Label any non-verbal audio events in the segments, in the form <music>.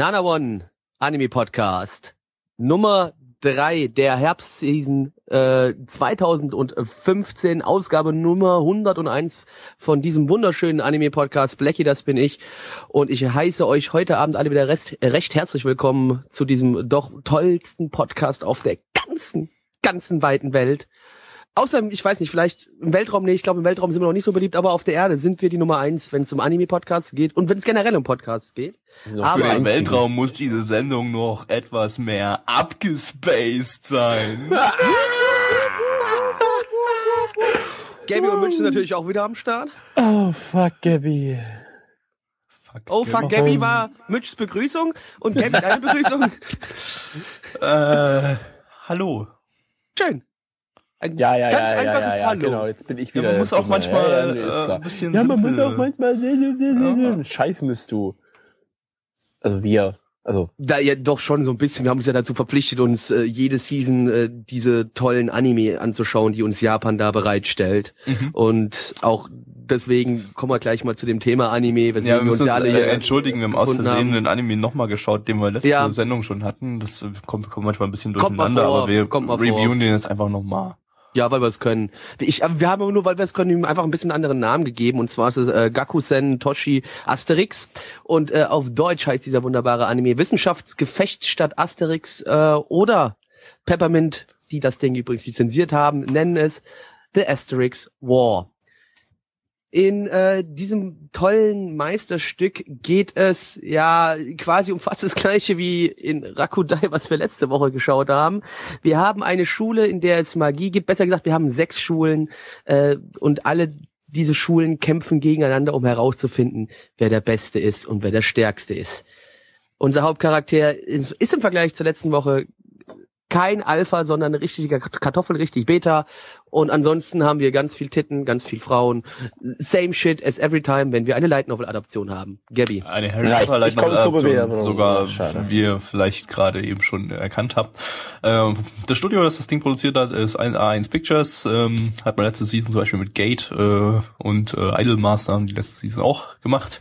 Nana One Anime Podcast Nummer drei der Herbstseason äh, 2015 Ausgabe Nummer 101 von diesem wunderschönen Anime Podcast. Blackie das bin ich. Und ich heiße euch heute Abend alle wieder rest, recht herzlich willkommen zu diesem doch tollsten Podcast auf der ganzen ganzen weiten Welt Außer, ich weiß nicht, vielleicht im Weltraum, nee, ich glaube, im Weltraum sind wir noch nicht so beliebt, aber auf der Erde sind wir die Nummer eins, wenn es um Anime-Podcasts geht und wenn es generell um Podcasts geht. Aber Für den Weltraum muss diese Sendung noch etwas mehr abgespaced sein. <laughs> Gabby und Münch sind natürlich auch wieder am Start. Oh, fuck, Gabby. Fuck, oh, fuck, Gabby war Mitchs Begrüßung und Gabby deine <laughs> Begrüßung. äh, hallo. Schön. Ein ja, ja, ganz ja, einfaches ja, ja, Hallo. Genau, jetzt bin ich wieder. Ja, man muss auch manchmal ja, äh, ein bisschen Ja, man muss auch manchmal. Scheiß müsst du. Also wir. Also. Da ja doch schon so ein bisschen. Wir haben uns ja dazu verpflichtet, uns äh, jede Season äh, diese tollen Anime anzuschauen, die uns Japan da bereitstellt. Mhm. Und auch deswegen kommen wir gleich mal zu dem Thema Anime. Ja, wir müssen uns ja alle äh, entschuldigen, wir haben aus Versehen den Anime nochmal geschaut, den wir letzte ja. Sendung schon hatten. Das kommt, kommt manchmal ein bisschen durcheinander, vor, aber wir reviewen vor. den jetzt einfach nochmal. Ja, weil wir es können. Ich, wir haben nur, weil wir es können, ihm einfach ein bisschen anderen Namen gegeben. Und zwar ist es äh, Gakusen Toshi Asterix. Und äh, auf Deutsch heißt dieser wunderbare Anime Wissenschaftsgefecht statt Asterix äh, oder Peppermint, die das Ding übrigens lizenziert haben, nennen es The Asterix War. In äh, diesem tollen Meisterstück geht es ja quasi um fast das gleiche wie in Rakudai, was wir letzte Woche geschaut haben. Wir haben eine Schule, in der es Magie gibt. Besser gesagt, wir haben sechs Schulen äh, und alle diese Schulen kämpfen gegeneinander, um herauszufinden, wer der Beste ist und wer der Stärkste ist. Unser Hauptcharakter ist im Vergleich zur letzten Woche kein Alpha, sondern eine richtige Kartoffel, richtig Beta. Und ansonsten haben wir ganz viel Titten, ganz viel Frauen. Same shit as every time, wenn wir eine Light Novel Adaption haben. Gabby. Eine Harry Potter Light Novel Adaption, sogar wie ihr vielleicht gerade eben schon erkannt habt. Ähm, das Studio, das das Ding produziert hat, ist A1 Pictures. Ähm, hat man letzte Season zum Beispiel mit Gate äh, und äh, Idolmaster haben die letzte Season auch gemacht.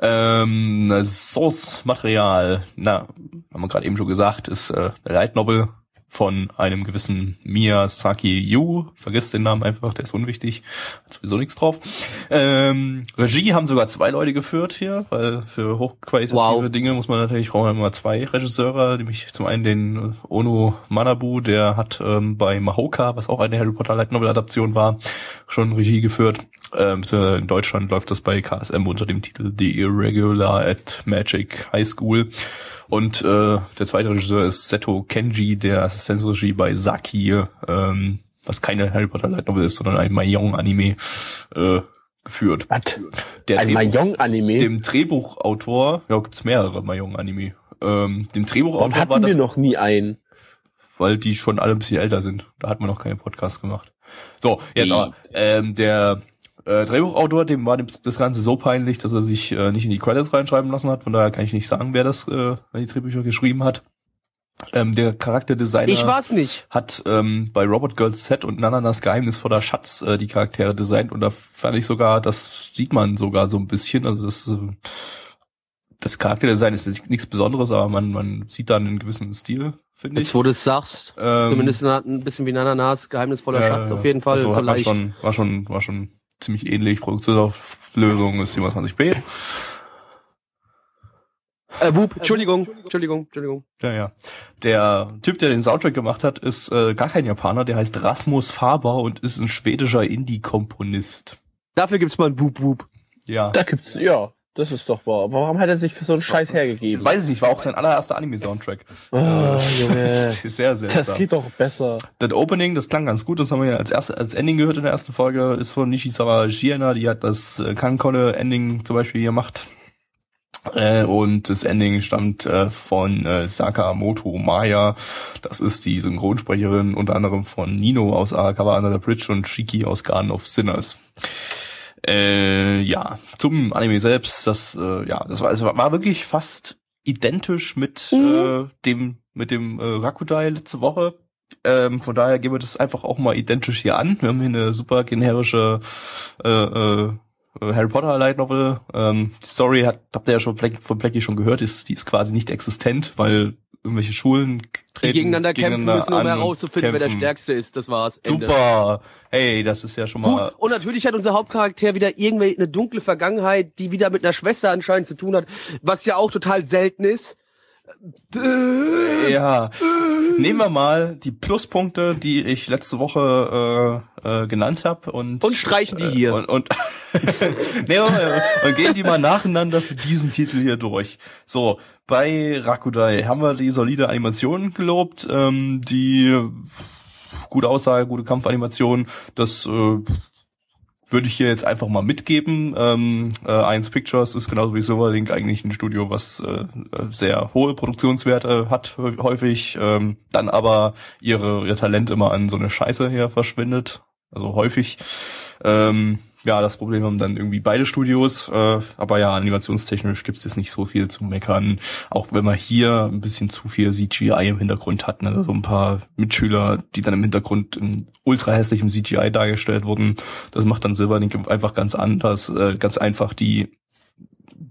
Ähm, Source-Material, na, haben wir gerade eben schon gesagt, ist äh, Light Novel von einem gewissen Miyazaki Yu. Vergiss den Namen einfach, der ist unwichtig. Hat sowieso nichts drauf. Ähm, Regie haben sogar zwei Leute geführt hier, weil für hochqualitative wow. Dinge muss man natürlich, brauchen immer zwei Regisseure, nämlich zum einen den Ono Manabu, der hat ähm, bei Mahoka, was auch eine Harry Potter Light Novel Adaption war, schon Regie geführt. Ähm, in Deutschland läuft das bei KSM unter dem Titel The Irregular at Magic High School. Und äh, der zweite Regisseur ist Seto Kenji, der Assistenzregie bei Saki, ähm, was keine Harry Potter Light Novel ist, sondern ein Mahjong-Anime äh, geführt. Was? Der ein Mahjong-Anime? Dem Drehbuchautor, ja, gibt's mehrere Mahjong-Anime. Ähm, dem Drehbuchautor Warum war das. wir noch nie einen? Weil die schon alle ein bisschen älter sind. Da hat man noch keine Podcasts gemacht. So, jetzt aber, ähm, der äh, Drehbuchautor, dem war das Ganze so peinlich, dass er sich äh, nicht in die Credits reinschreiben lassen hat. Von daher kann ich nicht sagen, wer das, äh, die Drehbücher geschrieben hat. Ähm, der Charakterdesigner ich war's nicht. hat ähm, bei Robert Girls Set und Nananas Geheimnisvoller Schatz äh, die Charaktere designt und da fand ich sogar, das sieht man sogar so ein bisschen, also das äh, das Charakterdesign ist nichts Besonderes, aber man man sieht da einen gewissen Stil, finde ich. Jetzt wo du es sagst, ähm, zumindest ein bisschen wie Nananas Geheimnisvoller äh, Schatz auf jeden Fall. Also so leicht. Schon, war schon war schon ziemlich ähnlich. Produktionsauflösung ist 720p. Äh, Whoop, Entschuldigung, Entschuldigung, Entschuldigung. Ja, ja. Der Typ, der den Soundtrack gemacht hat, ist äh, gar kein Japaner, der heißt Rasmus Faber und ist ein schwedischer Indie-Komponist. Dafür gibt's mal ein Boop Boop. Ja. Da gibt's, ja. Das ist doch wahr. Warum hat er sich für so einen Scheiß hergegeben? Weiß ich nicht, war auch sein allererster Anime-Soundtrack. Oh, <laughs> Junge. Sehr, sehr Das geht doch besser. Das Opening, das klang ganz gut, das haben wir ja als erste, als Ending gehört in der ersten Folge, ist von Nishizawa Shiena, die hat das äh, Kankone-Ending zum Beispiel gemacht. Äh, und das Ending stammt äh, von äh, Sakamoto Maya. Das ist die Synchronsprecherin unter anderem von Nino aus Arakawa Under the Bridge und Shiki aus Garden of Sinners. Äh, ja, zum Anime selbst, das äh, ja, das war, also war wirklich fast identisch mit mhm. äh, dem mit dem äh, Rakudai letzte Woche. Ähm, von daher gehen wir das einfach auch mal identisch hier an. Wir haben hier eine super generische äh, äh, Harry Potter Light Novel. Ähm, die Story hat, habt ihr ja schon von Blackie schon gehört, ist, die ist quasi nicht existent, weil irgendwelche Schulen treten, die gegeneinander, gegeneinander kämpfen müssen, um herauszufinden, wer der Stärkste ist. Das war's. Ende. Super. Hey, das ist ja schon mal. Gut. Und natürlich hat unser Hauptcharakter wieder irgendwie eine dunkle Vergangenheit, die wieder mit einer Schwester anscheinend zu tun hat, was ja auch total selten ist. Ja. Nehmen wir mal die Pluspunkte, die ich letzte Woche äh, äh, genannt habe und und streichen die hier äh, und und, nehmen wir mal, und gehen die mal nacheinander für diesen Titel hier durch. So bei Rakudai haben wir die solide Animation gelobt, ähm, die gute Aussage, gute Kampfanimation, das äh, würde ich hier jetzt einfach mal mitgeben. Ähm, äh, Eins Pictures ist genauso wie Silverlink eigentlich ein Studio, was äh, sehr hohe Produktionswerte hat häufig, ähm, dann aber ihre ihr Talent immer an so eine Scheiße her verschwindet. Also häufig. Ähm, ja, das Problem haben dann irgendwie beide Studios. Äh, aber ja, animationstechnisch gibt es jetzt nicht so viel zu meckern. Auch wenn man hier ein bisschen zu viel CGI im Hintergrund hat. Ne? So ein paar Mitschüler, die dann im Hintergrund in ultra hässlichem CGI dargestellt wurden. Das macht dann Silverlink einfach ganz anders. Äh, ganz einfach, die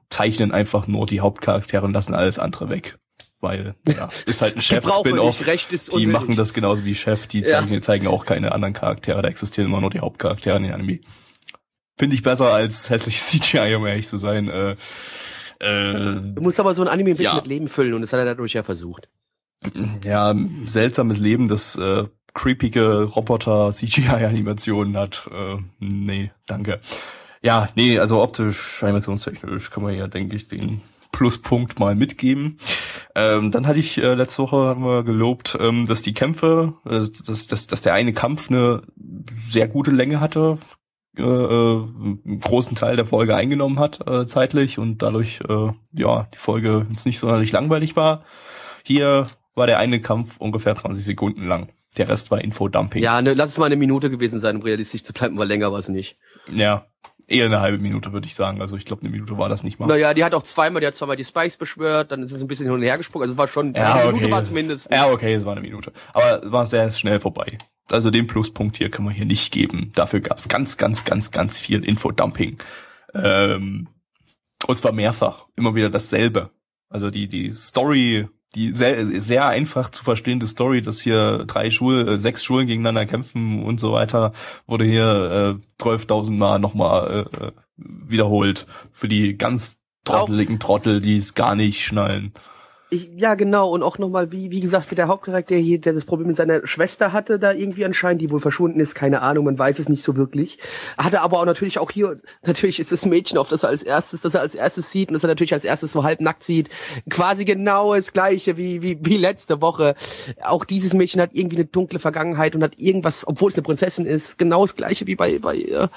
zeichnen einfach nur die Hauptcharaktere und lassen alles andere weg weil ja, ist halt ein Chef-Spin-Off. <laughs> Die machen das genauso wie Chef, die zeigen, ja. zeigen auch keine anderen Charaktere, da existieren immer nur die Hauptcharaktere in den Anime. Finde ich besser als hässliches <laughs> CGI, um ehrlich zu sein. Äh, äh, du musst aber so ein Anime ein bisschen ja. mit Leben füllen und das hat er dadurch ja versucht. Ja, seltsames Leben, das äh, creepige Roboter CGI-Animationen hat. Äh, nee, danke. Ja, nee, also optisch, animationstechnisch kann man ja, denke ich, den Pluspunkt mal mitgeben. Ähm, dann hatte ich äh, letzte Woche haben wir gelobt, ähm, dass die Kämpfe, äh, dass, dass, dass der eine Kampf eine sehr gute Länge hatte äh, äh, einen großen Teil der Folge eingenommen hat äh, zeitlich und dadurch äh, ja die Folge jetzt nicht sonderlich langweilig war. Hier war der eine Kampf ungefähr 20 Sekunden lang. Der Rest war Infodumping. Ja, ne, lass es mal eine Minute gewesen sein, um realistisch zu bleiben, weil länger war es nicht. Ja, eher eine halbe Minute, würde ich sagen. Also ich glaube, eine Minute war das nicht mal. Naja, die hat auch zweimal, die hat zweimal die Spikes beschwört, dann ist es ein bisschen hin und her gesprungen. Also es war schon, ja, eine okay. Minute war es mindestens. Ja, okay, es war eine Minute. Aber war sehr schnell vorbei. Also den Pluspunkt hier kann man hier nicht geben. Dafür gab es ganz, ganz, ganz, ganz viel Infodumping. Ähm, und zwar mehrfach. Immer wieder dasselbe. Also die, die Story, die sehr, sehr einfach zu verstehende Story, dass hier drei Schulen, äh, sechs Schulen gegeneinander kämpfen und so weiter, wurde hier äh, 12.000 Mal nochmal äh, äh, wiederholt. Für die ganz trotteligen Trottel, die es gar nicht schnallen. Ich, ja, genau. Und auch nochmal, wie, wie gesagt, wie der Hauptcharakter hier, der das Problem mit seiner Schwester hatte, da irgendwie anscheinend, die wohl verschwunden ist, keine Ahnung, man weiß es nicht so wirklich. Hatte aber auch natürlich auch hier, natürlich ist das Mädchen, auf das er als erstes, das er als erstes sieht und das er natürlich als erstes so halb nackt sieht, quasi genau das gleiche wie, wie, wie letzte Woche. Auch dieses Mädchen hat irgendwie eine dunkle Vergangenheit und hat irgendwas, obwohl es eine Prinzessin ist, genau das gleiche wie bei, bei, äh,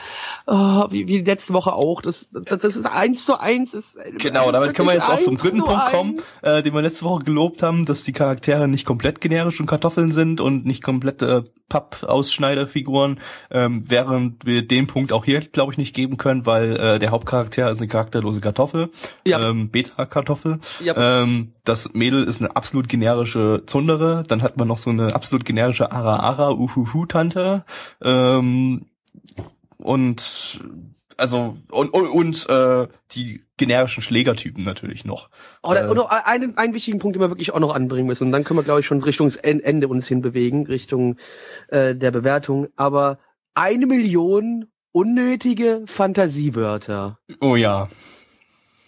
oh, wie, wie letzte Woche auch. Das, das, das ist eins zu eins. Ist, genau, damit können wir jetzt auch zum dritten Punkt kommen, äh, den wir letzte Woche gelobt haben, dass die Charaktere nicht komplett generisch und Kartoffeln sind und nicht komplette Pappausschneiderfiguren, ähm, während wir den Punkt auch hier, glaube ich, nicht geben können, weil äh, der Hauptcharakter ist eine charakterlose Kartoffel, ja. ähm, Beta-Kartoffel. Ja. Ähm, das Mädel ist eine absolut generische Zundere, dann hat man noch so eine absolut generische Ara-Ara-Uhuhu-Tante. Ähm, und also und und, und äh, die generischen Schlägertypen natürlich noch. Oh, da, äh, und noch einen, einen wichtigen Punkt, den wir wirklich auch noch anbringen müssen. Und dann können wir, glaube ich, schon Richtung Ende uns hinbewegen, Richtung äh, der Bewertung. Aber eine Million unnötige Fantasiewörter. Oh ja.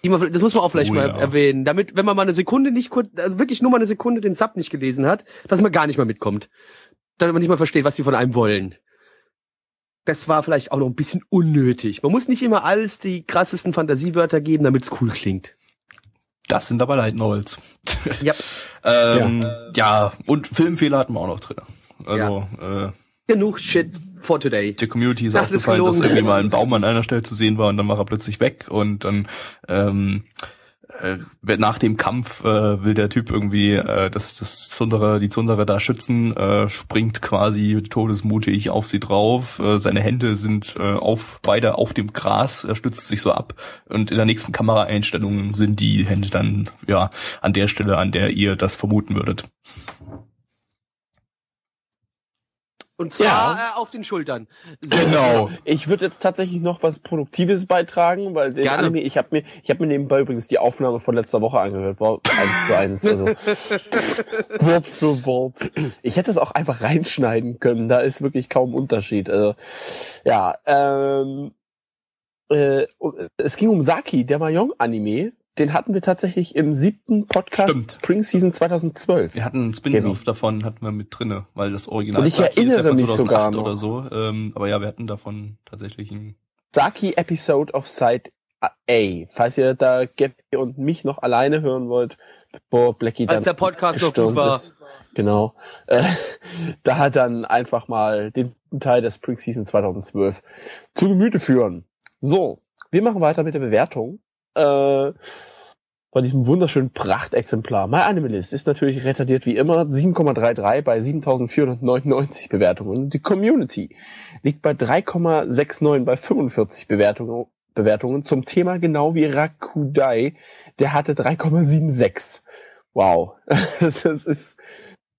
Das muss man auch vielleicht oh, mal ja. erwähnen, damit, wenn man mal eine Sekunde nicht kurz, also wirklich nur mal eine Sekunde den Sub nicht gelesen hat, dass man gar nicht mal mitkommt. Damit man nicht mal versteht, was die von einem wollen. Das war vielleicht auch noch ein bisschen unnötig. Man muss nicht immer alles die krassesten Fantasiewörter geben, damit es cool klingt. Das sind aber Novels. Ja. <laughs> ähm, ja. ja, und Filmfehler hatten wir auch noch drin. Also, ja. äh, genug Shit for today. Die Community ist Ach, aufgefallen, das dass irgendwie mal ein Baum an einer Stelle zu sehen war und dann war er plötzlich weg und dann ähm, äh, nach dem Kampf äh, will der Typ irgendwie äh, das das Zundere die Zundere da schützen äh, springt quasi todesmutig auf sie drauf. Äh, seine Hände sind äh, auf beide auf dem Gras. Er stützt sich so ab. Und in der nächsten Kameraeinstellung sind die Hände dann ja an der Stelle an der ihr das vermuten würdet Und zwar ja. äh, auf den Schultern. So. Genau. Ich würde jetzt tatsächlich noch was Produktives beitragen, weil den Gerne. Anime, ich habe mir, ich habe mir nebenbei übrigens die Aufnahme von letzter Woche angehört, war eins zu eins, also <laughs> Wort für Wort. Ich hätte es auch einfach reinschneiden können, da ist wirklich kaum Unterschied. Also ja, ähm, äh, es ging um Saki, der Mahjong-Anime, den hatten wir tatsächlich im siebten Podcast Stimmt. Spring Season 2012. Wir hatten einen Spin-off davon, hatten wir mit drinne, weil das Original Und ich erinnere ja mich sogar noch. oder so. Ähm, aber ja, wir hatten davon tatsächlich einen Saki Episode of Side A. Falls ihr da Gappy und mich noch alleine hören wollt, bevor Blackie dann Als der Podcast noch gut war. Ist. Genau. Äh, <laughs> da hat dann einfach mal den Teil der Spring Season 2012 zu Gemüte führen. So, wir machen weiter mit der Bewertung äh, bei diesem wunderschönen Prachtexemplar. My Animalist ist natürlich retardiert wie immer 7,33 bei 7499 Bewertungen. Die Community liegt bei 3,69 bei 45 Bewertungen, Bewertungen zum Thema genau wie Rakudai. Der hatte 3,76. Wow. <laughs> Das ist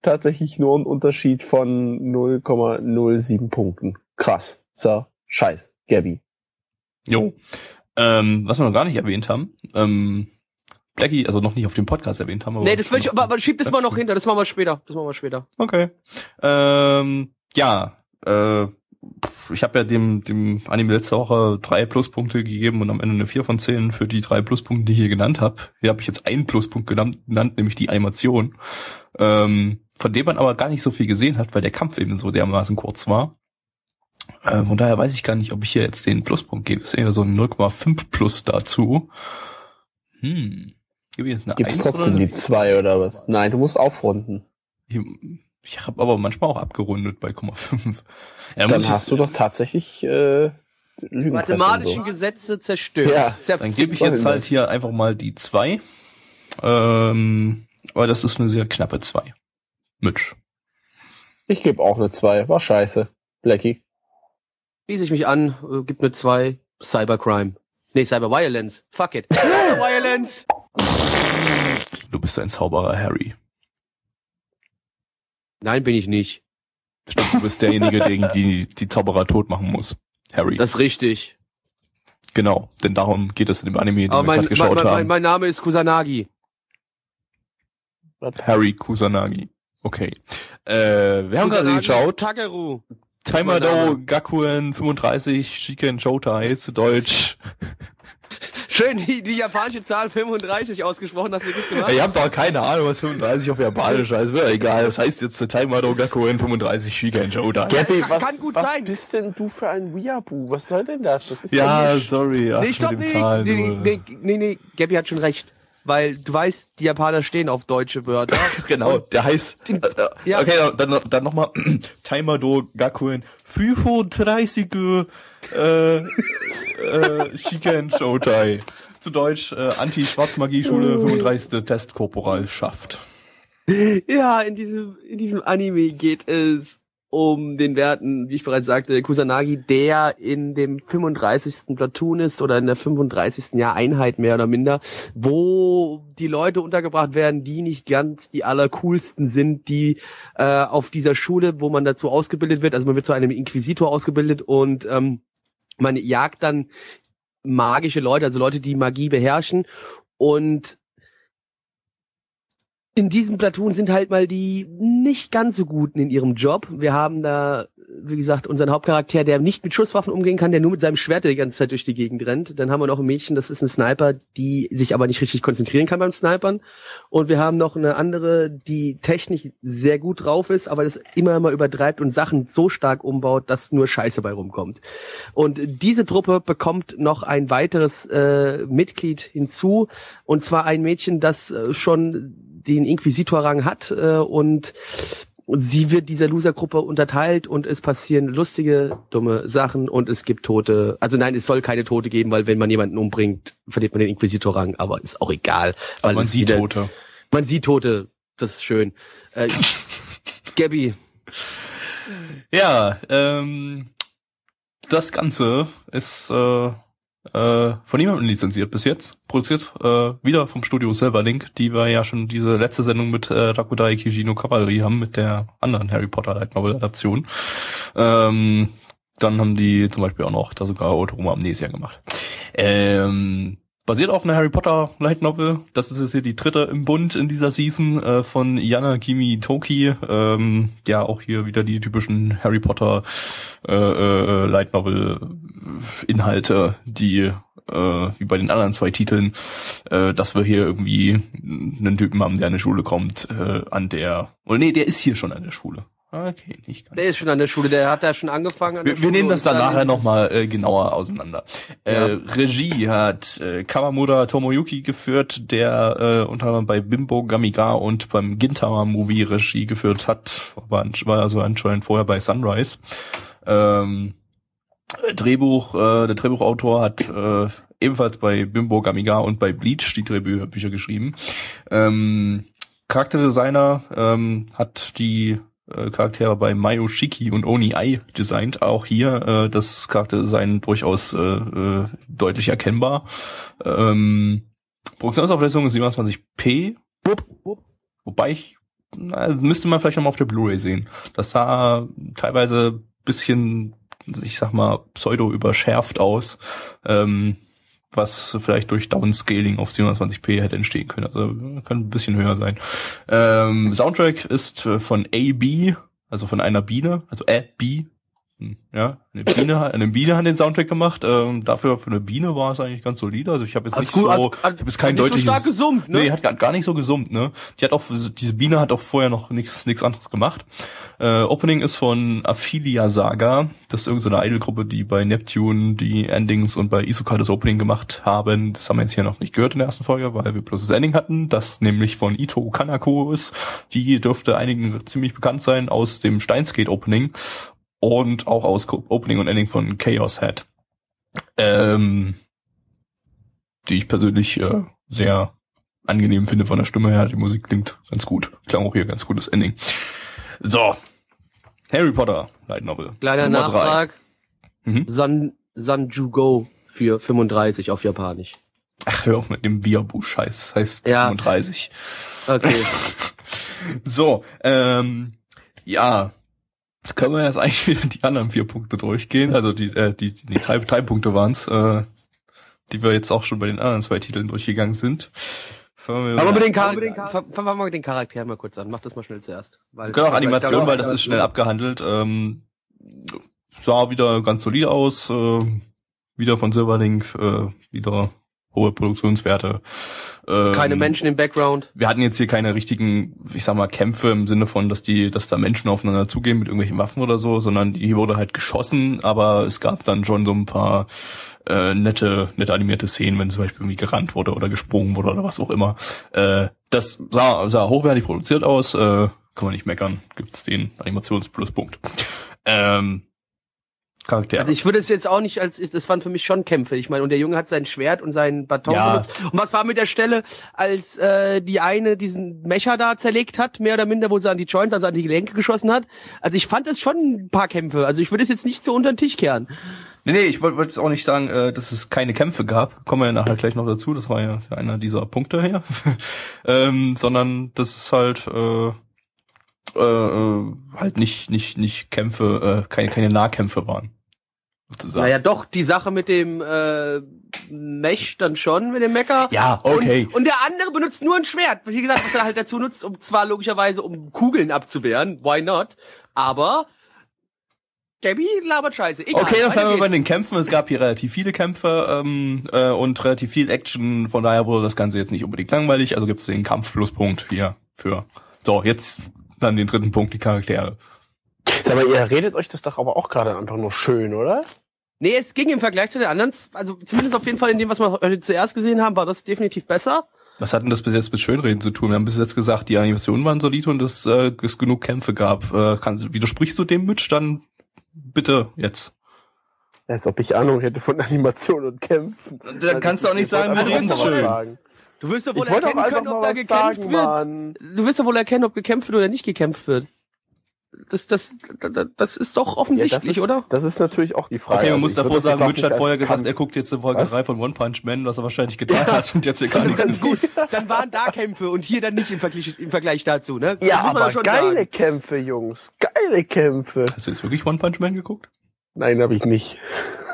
tatsächlich nur ein Unterschied von 0,07 Punkten. Krass. So, scheiß. Gabby. Jo. Ähm, was wir noch gar nicht erwähnt haben, ähm, Blackie, also noch nicht auf dem Podcast erwähnt haben. Aber nee, das will ich, aber, aber schieb das mal noch hinter, das machen wir später. Das machen wir später. Okay. Ähm, ja, äh, ich habe ja dem, dem Anime letzte Woche drei Pluspunkte gegeben und am Ende eine vier von zehn für die drei Pluspunkte, die ich hier genannt habe. Hier habe ich jetzt einen Pluspunkt genannt, genannt nämlich die Animation, ähm, von dem man aber gar nicht so viel gesehen hat, weil der Kampf eben so dermaßen kurz war. Äh, von daher weiß ich gar nicht, ob ich hier jetzt den Pluspunkt gebe. Es ist eher so ein 0,5 Plus dazu. Hm. Gib ich jetzt eine Gibt's 1 trotzdem die 2 oder was? Nein, du musst aufrunden. Ich, ich habe aber manchmal auch abgerundet bei 0,5. Ja, dann hast ich, du doch tatsächlich äh, mathematischen so. Gesetze zerstört. Ja, ja dann gebe ich jetzt halt hier einfach mal die 2. Ähm, aber das ist eine sehr knappe 2. Mitch. Ich gebe auch eine 2. War scheiße. Blackie. Schließe ich mich an, äh, gibt mir zwei Cybercrime. Nee, Cyberviolence. Fuck it. Cyberviolence! Du bist ein Zauberer, Harry. Nein, bin ich nicht. Stimmt, du bist derjenige, der die, die Zauberer tot machen muss. Harry. Das ist richtig. Genau, denn darum geht es in dem Anime, den Aber wir mein, geschaut mein, mein, haben. Mein Name ist Kusanagi. Harry Kusanagi. Okay. Äh, wir haben gerade geschaut. Takeru. Taimado Gakuen 35 Shiken Shoutai zu Deutsch. Schön, die, die japanische Zahl 35 ausgesprochen, hast du gut gemacht. Ich hab doch keine Ahnung, was 35 auf Japanisch heißt. Wäre egal. Das heißt jetzt Taimado Gakuen 35 Shiken Shoutai. Gabby, was, Kann gut was sein. bist denn du für ein Weeaboo? Was soll denn das? Das ist ja, ja sorry. Ach, nee, stopp, nee, nee, nee, nee, nee, Gabby hat schon recht weil du weißt, die Japaner stehen auf deutsche Wörter. <laughs> genau, der heißt, äh, äh, ja. okay, dann, dann nochmal, <clears throat> Timer do Gakuen, 35 äh, äh, Shiken Shoutai. Zu Deutsch, äh, Anti-Schwarzmagie-Schule, 35. Testkorporalschaft. Ja, in diesem, in diesem Anime geht es um den Werten, wie ich bereits sagte, Kusanagi, der in dem 35. Platoon ist oder in der 35. Jahr Einheit mehr oder minder, wo die Leute untergebracht werden, die nicht ganz die allercoolsten sind, die äh, auf dieser Schule, wo man dazu ausgebildet wird, also man wird zu einem Inquisitor ausgebildet und ähm, man jagt dann magische Leute, also Leute, die Magie beherrschen und in diesem Platoon sind halt mal die nicht ganz so guten in ihrem Job. Wir haben da wie gesagt, unseren Hauptcharakter, der nicht mit Schusswaffen umgehen kann, der nur mit seinem Schwert die ganze Zeit durch die Gegend rennt. Dann haben wir noch ein Mädchen, das ist ein Sniper, die sich aber nicht richtig konzentrieren kann beim Snipern. Und wir haben noch eine andere, die technisch sehr gut drauf ist, aber das immer immer übertreibt und Sachen so stark umbaut, dass nur Scheiße bei rumkommt. Und diese Truppe bekommt noch ein weiteres äh, Mitglied hinzu, und zwar ein Mädchen, das äh, schon den Inquisitor-Rang hat äh, und sie wird dieser Loser-Gruppe unterteilt und es passieren lustige, dumme Sachen und es gibt Tote. Also nein, es soll keine Tote geben, weil wenn man jemanden umbringt, verliert man den Inquisitor-Rang, aber ist auch egal. Weil man sieht wieder, Tote. Man sieht Tote, das ist schön. Äh, Gabby. Ja, ähm, das Ganze ist äh, äh, von niemandem lizenziert bis jetzt. Produziert äh, wieder vom Studio Silverlink, die wir ja schon diese letzte Sendung mit äh, Rakudai Kijino Cavalry haben, mit der anderen Harry Potter Light Novel Adaption. Ähm, dann haben die zum Beispiel auch noch da sogar Autoroma Amnesia gemacht. Ähm, Basiert auf einer Harry Potter Light Novel. Das ist jetzt hier die dritte im Bund in dieser Season äh, von Yana Kimi Toki. Ähm, ja, auch hier wieder die typischen Harry Potter äh, äh, Light Novel Inhalte, die äh, wie bei den anderen zwei Titeln, äh, dass wir hier irgendwie einen Typen haben, der an eine Schule kommt, äh, an der, oder nee, der ist hier schon an der Schule. Okay, nicht ganz. Der ist schon an der Schule, der hat da schon angefangen. wir, wir nehmen das dann nachher nochmal äh, genauer auseinander. Äh, ja. Äh, Regie hat äh, Kawamura Tomoyuki geführt, der äh, unter anderem bei Bimbo Gamiga und beim Gintama Movie Regie geführt hat, war, war also anscheinend vorher bei Sunrise. Ähm, Drehbuch, äh, der Drehbuchautor hat äh, ebenfalls bei Bimbo Gamiga und bei Bleach die Drehbücher geschrieben. Ähm, Charakterdesigner ähm, hat die äh, Charaktere bei Mayo Shiki und Oni Ai designt. Auch hier äh, das Charakterdesign durchaus äh, äh, deutlich erkennbar. Ähm, Produktionsauflösung ist 27p. Wobei ich, na, müsste man vielleicht nochmal auf der Blu-ray sehen. Das sah teilweise bisschen, ich sag mal, pseudo überschärft aus. Ähm, was vielleicht durch Downscaling auf 720p hätte entstehen können. Also kann ein bisschen höher sein. Ähm, Soundtrack ist äh, von AB, also von einer Biene, also AB, ja, eine Biene, eine Biene hat den Soundtrack gemacht. Ähm, dafür für eine Biene war es eigentlich ganz solide. Also ich habe jetzt nicht gut, so, als, ich habe jetzt kein deutliches. So stark gesummt, ne? Nee, hat gar, gar nicht so gesummt, ne? Die hat auch diese Biene hat auch vorher noch nichts nichts anderes gemacht. Äh, Opening ist von Aphilia Saga. Das ist irgendeine so Idol-Gruppe, die bei Neptune die Endings und bei Isuka das Opening gemacht haben. Das haben wir jetzt hier noch nicht gehört in der ersten Folge, weil wir bloß das Ending hatten. Das nämlich von Ito Kanako ist. Die dürfte einigen ziemlich bekannt sein aus dem Steinskate Opening und auch aus Opening und Ending von Chaos Head. Ähm, die ich persönlich äh, sehr angenehm finde von der Stimme her. Die Musik klingt ganz gut. Klang auch hier ganz gutes Ending. So. Harry Potter, Light Novel. Kleiner Nummer Nachtrag. Mhm. San, Sanjugo für 35 auf Japanisch. Ach, hör auf mit dem Viabu-Scheiß. Heißt ja. 35. Okay. <laughs> so, ähm, ja, können wir jetzt eigentlich wieder die anderen vier Punkte durchgehen. Also die, äh, die, die drei, drei Punkte waren's, äh, die wir jetzt auch schon bei den anderen zwei Titeln durchgegangen sind. Fangen wir mit den, Char fangen wir mal mit den Charakteren mal kurz an. Mach das mal schnell zuerst. Weil wir können auch Animation, weil das ist schnell abgehandelt. Ähm, sah wieder ganz solide aus. Äh, wieder von Silverlink, äh, wieder hohe Produktionswerte. Ähm, keine Menschen im Background. Wir hatten jetzt hier keine richtigen, ich sag mal, Kämpfe im Sinne von, dass die, dass da Menschen aufeinander zugehen mit irgendwelchen Waffen oder so, sondern die wurde halt geschossen, aber es gab dann schon so ein paar äh, nette, nette animierte Szenen, wenn zum Beispiel irgendwie gerannt wurde oder gesprungen wurde oder was auch immer. Äh, das sah, sah hochwertig produziert aus, äh, kann man nicht meckern, gibt's den Animationspluspunkt. Ähm, Charakter. Also ich würde es jetzt auch nicht als, das waren für mich schon Kämpfe. Ich meine, und der Junge hat sein Schwert und seinen Baton ja. benutzt. Und was war mit der Stelle, als äh, die eine diesen Mecher da zerlegt hat, mehr oder minder, wo sie an die Joints, also an die Gelenke geschossen hat? Also ich fand es schon ein paar Kämpfe. Also ich würde es jetzt nicht so unter den Tisch kehren. Nee, nee, ich wollte wollt jetzt auch nicht sagen, äh, dass es keine Kämpfe gab. Kommen wir ja nachher gleich noch dazu. Das war ja einer dieser Punkte hier. <laughs> ähm, sondern das ist halt äh, äh, äh, halt nicht nicht nicht Kämpfe, äh, keine keine Nahkämpfe waren sozusagen. Naja, doch, die Sache mit dem äh, Mech dann schon, mit dem Mecker. Ja, okay. Und, und der andere benutzt nur ein Schwert. Wie gesagt, was er halt dazu nutzt, um zwar logischerweise um Kugeln abzuwehren, why not? Aber Gabby labert scheiße. Egal, okay, dann fangen wir bei den Kämpfen. Es gab hier relativ viele Kämpfe ähm, äh, und relativ viel Action. Von daher wurde das Ganze jetzt nicht unbedingt langweilig. Also gibt es den Kampfpluspunkt hier für. So, jetzt dann den dritten Punkt, die Charaktere. Aber ihr redet euch das doch aber auch gerade einfach nur schön, oder? Nee, es ging im Vergleich zu den anderen, also zumindest auf jeden Fall in dem, was wir heute zuerst gesehen haben, war das definitiv besser. Was hat denn das bis jetzt mit Schönreden zu tun? Wir haben bis jetzt gesagt, die Animationen waren solide und es, äh, es genug Kämpfe gab. Äh, kann, widersprichst du dem Mitch dann bitte jetzt? Als ob ich Ahnung hätte von Animation und Kämpfen. Da also kannst du auch nicht sagen, wir reden schön. Sagen. Du wirst doch wohl erkennen können, ob da gekämpft sagen, wird. Mann. Du wirst doch wohl erkennen, ob gekämpft wird oder nicht gekämpft wird. Das, das, das, das ist doch offensichtlich, ja, das ist, oder? Das ist natürlich auch die Frage. Okay, man muss davor sagen, Mitch hat vorher gesagt, er guckt jetzt in Folge was? 3 von One Punch Man, was er wahrscheinlich getan ja. hat und jetzt hier gar nichts <laughs> gesehen. Gut, dann waren da Kämpfe und hier dann nicht im Vergleich, im Vergleich dazu, ne? Ja, aber geile sagen. Kämpfe, Jungs. Geile Kämpfe. Hast du jetzt wirklich One Punch Man geguckt? Nein, habe ich nicht.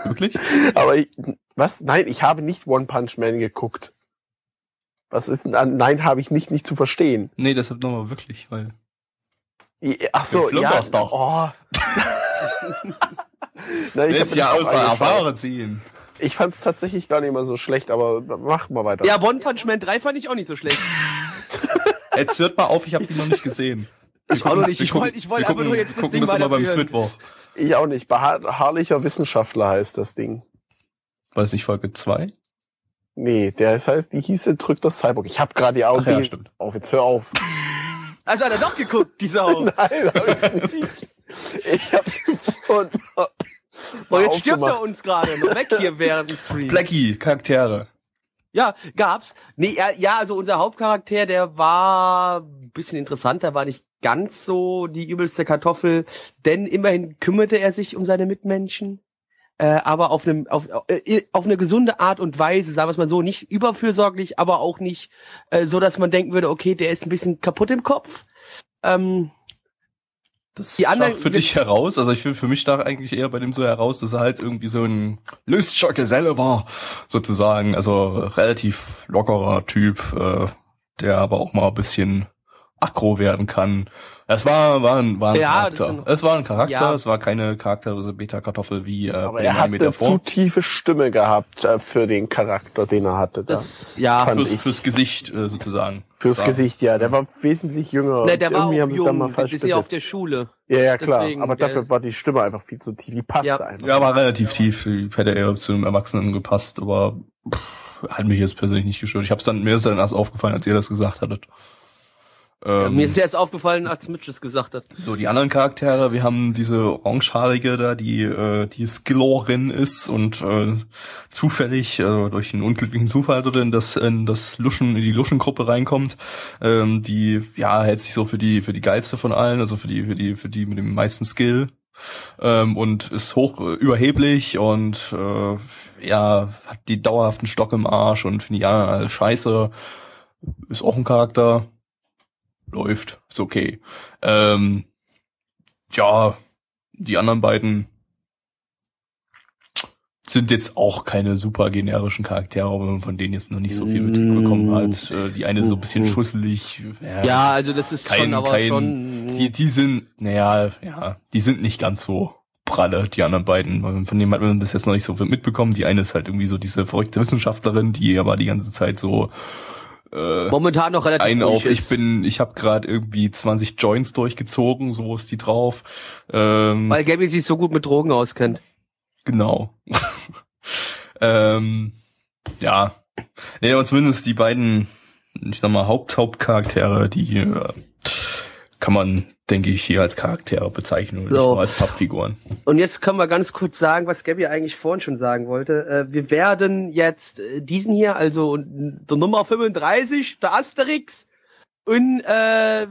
Wirklich? <laughs> aber ich, was? Nein, ich habe nicht One Punch Man geguckt. Was ist denn, nein, habe ich nicht, nicht zu verstehen. Nee, deshalb nochmal wirklich, weil Ach so, ja. Oh. <laughs> Nein, ich Jetzt ja aus der Erfahrung ziehen. Ich fand es tatsächlich gar nicht mal so schlecht, aber mach mal weiter. Ja, One Punch Man 3 fand ich auch nicht so schlecht. <laughs> Jetzt hört mal auf, ich habe die noch nicht gesehen. Ich auch noch nicht. Ich wollte ich wollte einfach nur jetzt das Ding das immer beim Mittwoch. Ich auch nicht. Beharrlicher Wissenschaftler heißt das Ding. Das nicht Folge 2? Nee, der heißt, die hieße Drückt das Cyborg. Ich habe gerade die Augen ja, stimmt. auf. Jetzt hör auf. Also hat er doch geguckt, die Sau. <laughs> Nein, hab ich nicht. Ich hab gefunden. Oh, jetzt stirbt er uns gerade weg hier während des Streams. Blackie, Charaktere. Ja, gab's. Nee, ja, ja, also unser Hauptcharakter, der war ein bisschen interessanter, war nicht ganz so die übelste Kartoffel, denn immerhin kümmerte er sich um seine Mitmenschen äh, aber auf einem auf, äh, auf eine gesunde Art und Weise, sagen wir es mal so, nicht überfürsorglich, aber auch nicht äh, so, dass man denken würde, okay, der ist ein bisschen kaputt im Kopf. Ähm, das die anderen, für dich heraus, also ich finde für mich da eigentlich eher bei dem so heraus, dass er halt irgendwie so ein Lüstscher Geselle war, sozusagen, also relativ lockerer Typ, äh, der aber auch mal ein bisschen aggro werden kann. Es war, war ein, war ein ja, Charakter. Es war ein Charakter, ja. es war keine charakterlose Beta-Kartoffel wie äh, Aber er hat eine davor. zu tiefe Stimme gehabt äh, für den Charakter, den er hatte. Das, ja, fürs, fürs Gesicht äh, sozusagen. Fürs ja. Gesicht, ja. Der war wesentlich jünger. Ne, der war auch jung, mal falsch ist ja auf der Schule. Ja, ja, klar. Deswegen, Aber dafür war die Stimme einfach viel zu tief. Die passte ja. einfach. Ja, war relativ tief. Die hätte eher zu einem Erwachsenen gepasst, aber pff, hat mich jetzt persönlich nicht gestört. Ich hab's dann, mir ist dann erst aufgefallen, als ihr das gesagt hattet. Ähm, ja, mir ist erst aufgefallen, als Mitch es gesagt hat. So, die anderen Charaktere, wir haben diese orangehaarige da, die äh, die Skillorin ist und äh, zufällig äh, durch einen unglücklichen Zufall dort in das in das Luschen in die Luschengruppe reinkommt. Ähm, die ja hält sich so für die für die geilste von allen, also für die für die für die mit dem meisten Skill ähm, und ist hoch äh, überheblich und äh, ja hat die dauerhaften Stock im Arsch und finde ja scheiße. Ist auch ein Charakter läuft, ist okay. Ähm, ja, die anderen beiden sind jetzt auch keine super generischen Charaktere, aber man von denen jetzt noch nicht so viel mitbekommen hat. Äh, die eine so ein bisschen schusselig. Ja, ja also das ist kein, schon, aber kein, schon. Die, die sind, naja, ja, die sind nicht ganz so pralle, die anderen beiden. Von denen hat man bis jetzt noch nicht so viel mitbekommen. Die eine ist halt irgendwie so diese verrückte Wissenschaftlerin, die aber die ganze Zeit so äh, momentan noch relativ ein auf, ich bin, ich habe gerade irgendwie 20 Joints durchgezogen, so ist die drauf. Ähm, Weil Gabby sich so gut mit Drogen auskennt. Genau. <laughs> ähm, ja. Nee, aber zumindest die beiden, ich sag mal, Haupt Hauptcharaktere, die äh, kann man denke ich, hier als Charaktere bezeichnen oder so. als Pappfiguren. Und jetzt können wir ganz kurz sagen, was Gabby eigentlich vorhin schon sagen wollte. Äh, wir werden jetzt äh, diesen hier, also der Nummer 35, der Asterix, und, äh, äh,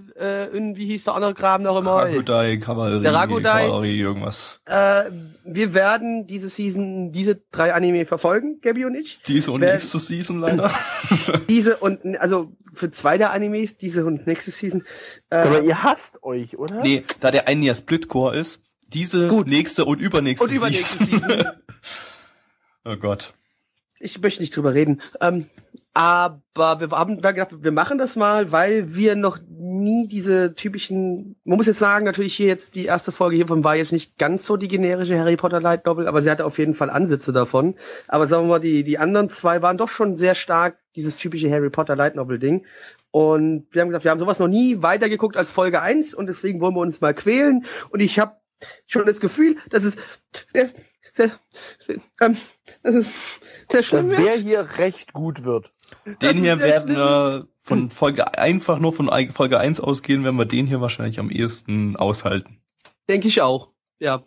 und wie hieß der andere Kram noch immer? Ragodai, Kavallerie, der Ragodai, Kavallerie, irgendwas. Äh, wir werden diese Season, diese drei Anime verfolgen, Gabby und ich. Diese und nächste Season leider. <laughs> diese und, also für zwei der Animes, diese und nächste Season. Äh, Aber ihr hasst euch, oder? Nee, da der eine ja Splitcore ist, diese, Gut. nächste und übernächste, und übernächste Season. Season. <laughs> oh Gott. Ich möchte nicht drüber reden. Ähm, aber wir haben gedacht, wir machen das mal, weil wir noch nie diese typischen, man muss jetzt sagen, natürlich hier jetzt die erste Folge hiervon war jetzt nicht ganz so die generische Harry Potter Light Novel, aber sie hatte auf jeden Fall Ansätze davon. Aber sagen wir mal, die, die anderen zwei waren doch schon sehr stark dieses typische Harry Potter Light Novel Ding. Und wir haben gesagt, wir haben sowas noch nie weitergeguckt als Folge eins und deswegen wollen wir uns mal quälen. Und ich habe schon das Gefühl, dass es sehr, sehr, sehr ähm, das ist schlimm Dass der hier recht gut wird. Den hier werden wir von Folge einfach nur von Folge 1 ausgehen, wenn wir den hier wahrscheinlich am ehesten aushalten. Denke ich auch, ja.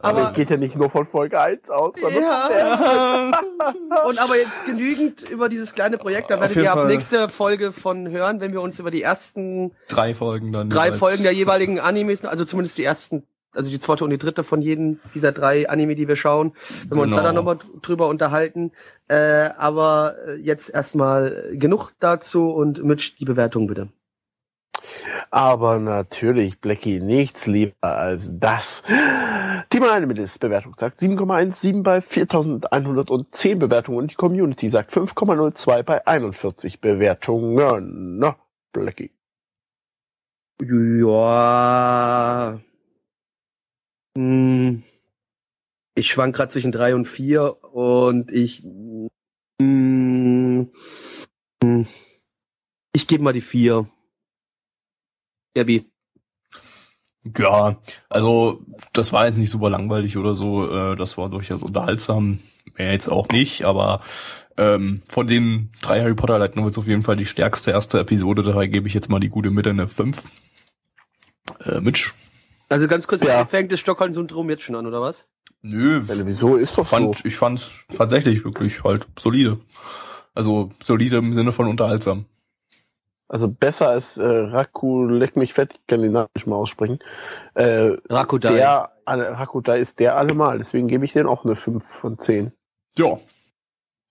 Aber, aber geht ja nicht nur von Folge 1 aus, sondern ja. <laughs> Und aber jetzt genügend über dieses kleine Projekt, da werdet ihr ab nächste Folge von hören, wenn wir uns über die ersten drei Folgen dann drei Folgen der jeweiligen Animes, also zumindest die ersten also die zweite und die dritte von jedem dieser drei Anime, die wir schauen, wenn wir uns da dann genau. nochmal drüber unterhalten. Äh, aber jetzt erstmal genug dazu und Mitch, die Bewertung bitte. Aber natürlich, Blackie, nichts lieber als das. Die meine Bewertung sagt 7,17 bei 4110 Bewertungen und die Community sagt 5,02 bei 41 Bewertungen. Na, Blackie. Ja. Hm, ich schwank gerade zwischen drei und vier und ich hm, hm, ich gebe mal die vier. Gabi. Ja, also das war jetzt nicht super langweilig oder so, äh, das war durchaus unterhaltsam. Mehr jetzt auch nicht, aber ähm, von den drei Harry Potter Light Novels auf jeden Fall die stärkste erste Episode, daher gebe ich jetzt mal die gute Mitte eine 5. Äh, Mitch, also ganz kurz, ja. fängt das Stockholm-Syndrom jetzt schon an, oder was? Nö. Ja, wieso ist doch fand, so? Ich fand's tatsächlich wirklich halt solide. Also solide im Sinne von unterhaltsam. Also besser als äh, Raku, leck mich fett, ich kann den Namen nicht mal aussprechen. Äh, Rakudai. Der, Rakudai ist der allemal, deswegen gebe ich den auch eine 5 von 10. Ja.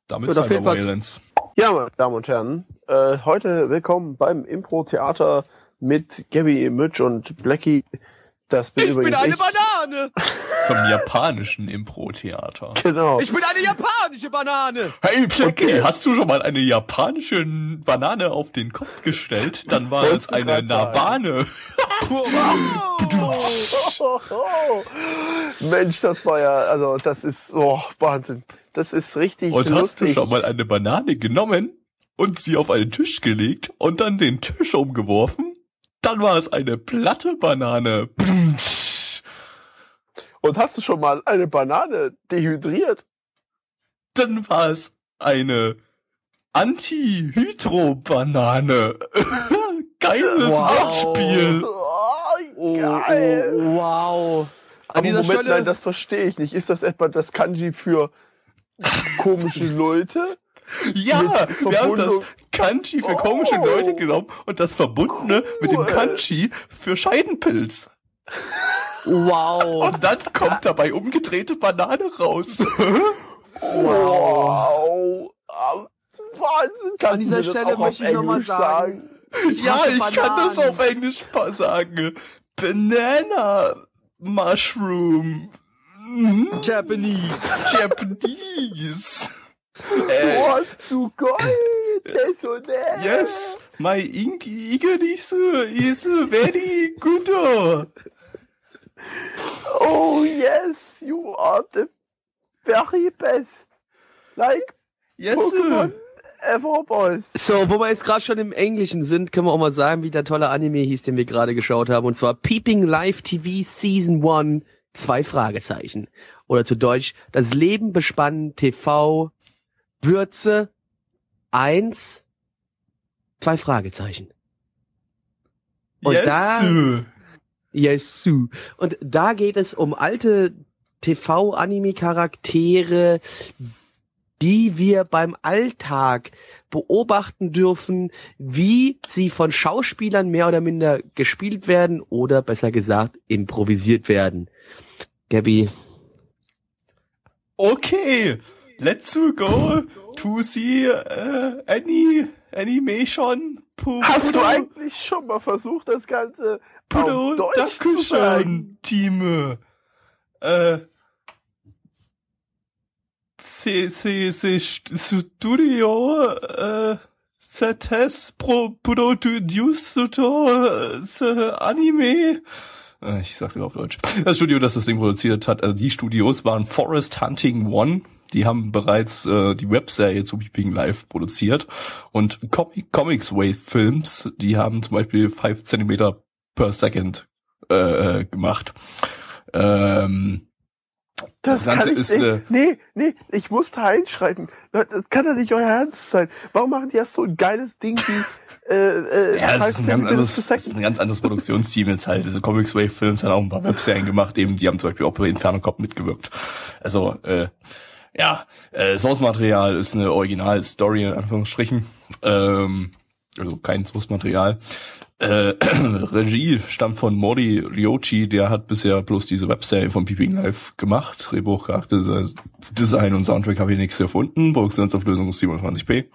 Damit ist einfach Violence. Ja, meine Damen und Herren, äh, heute willkommen beim Impro-Theater mit Gabby, Mitch und Blackie. Das bin ich bin eine ich. Banane. Zum japanischen Impro-Theater. Genau. Ich bin eine japanische Banane. Hey, Blackie, hast du schon mal eine japanische Banane auf den Kopf gestellt? Dann war es eine Nabane. <laughs> Mensch, das war ja, also das ist, oh, Wahnsinn. Das ist richtig Und lustig. hast du schon mal eine Banane genommen und sie auf einen Tisch gelegt und dann den Tisch umgeworfen? Dann war es eine platte Banane. Und hast du schon mal eine Banane dehydriert? Dann war es eine Anti-Hydro-Banane. <laughs> Geiles wow. Wortspiel. Oh, geil. Oh, wow. An Aber Moment, Stelle... nein, das verstehe ich nicht. Ist das etwa das Kanji für komische Leute? Ja, wir haben das Kanji für komische oh. Leute genommen und das Verbundene cool. mit dem Kanji für Scheidenpilz. Wow. Und dann kommt dabei umgedrehte Banane raus. <laughs> wow. Wahnsinn. Kannst An dieser Stelle möchte ich nochmal sagen. Ich ja, ich Bananen. kann das auf Englisch sagen. Banana Mushroom. Japanese. Japanese. Äh, <laughs> oh, zu Gold! Personell! Yes! My ink English is very good! Oh yes! You are the very best! Like yes, Pokemon ever boys. So, wo wir jetzt gerade schon im Englischen sind, können wir auch mal sagen, wie der tolle Anime hieß, den wir gerade geschaut haben. Und zwar Peeping Live TV Season 1, zwei Fragezeichen. Oder zu Deutsch, das Leben bespannen TV Würze eins, zwei Fragezeichen. Und yes. da, yes. Und da geht es um alte TV-Anime-Charaktere, die wir beim Alltag beobachten dürfen, wie sie von Schauspielern mehr oder minder gespielt werden oder besser gesagt improvisiert werden. Gabby. Okay, let's go to see uh, any animation. Pu Hast du eigentlich schon mal versucht, das Ganze Pudo, auf Deutsch zu sagen? Team. Äh, C, C, C, Studio, äh, Zetes pro produce Anime. Äh, ich sag's immer auf Deutsch. Das Studio, das das Ding produziert hat, also die Studios waren Forest Hunting One. Die haben bereits äh, die Webserie zu Peeping Live produziert. Und Comic Comics Wave Films, die haben zum Beispiel 5 cm per Second äh, äh, gemacht. Ähm, das, das Ganze ist nicht, eine. Nee, nee, ich musste einschreiben. Leute, das kann doch nicht euer Ernst sein. Warum machen die erst so ein geiles Ding wie. Äh, äh, ja, es ist, ein ganz anderes, das ist ein ganz anderes Produktionsteam jetzt halt. Also Comics Wave Films haben auch ein paar Webserien gemacht, eben, die haben zum Beispiel auch bei Inferno Cop mitgewirkt. Also, äh, ja, äh, Source-Material ist eine Original-Story in Anführungsstrichen. Ähm, also kein Source-Material. Äh, <clears throat> Regie stammt von Mori Ryochi, der hat bisher bloß diese Webserie von Peeping Live gemacht. Drehbuch, Charakter, Design und Soundtrack habe ich nichts erfunden. Produktionsauflösung ist 27p.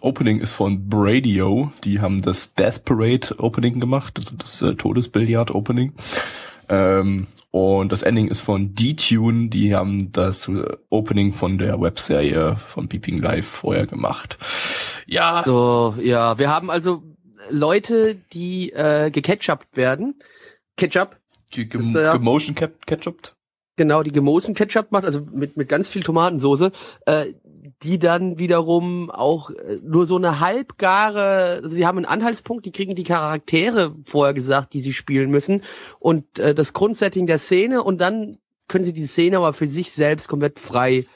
Opening ist von Bradio, die haben das Death Parade Opening gemacht, also das äh, Todesbillard Opening. Ähm, und das Ending ist von D-Tune, die haben das Opening von der Webserie von Peeping Live vorher gemacht. Ja. So, ja, wir haben also Leute, die äh, geketchupt werden. Ketchup. Gemotion ketchup. Genau, die gemotion Ketchup macht, also mit, mit ganz viel Tomatensoße, äh, die dann wiederum auch äh, nur so eine halbgare, also die haben einen Anhaltspunkt, die kriegen die Charaktere vorher gesagt, die sie spielen müssen und äh, das Grundsetting der Szene und dann können sie die Szene aber für sich selbst komplett frei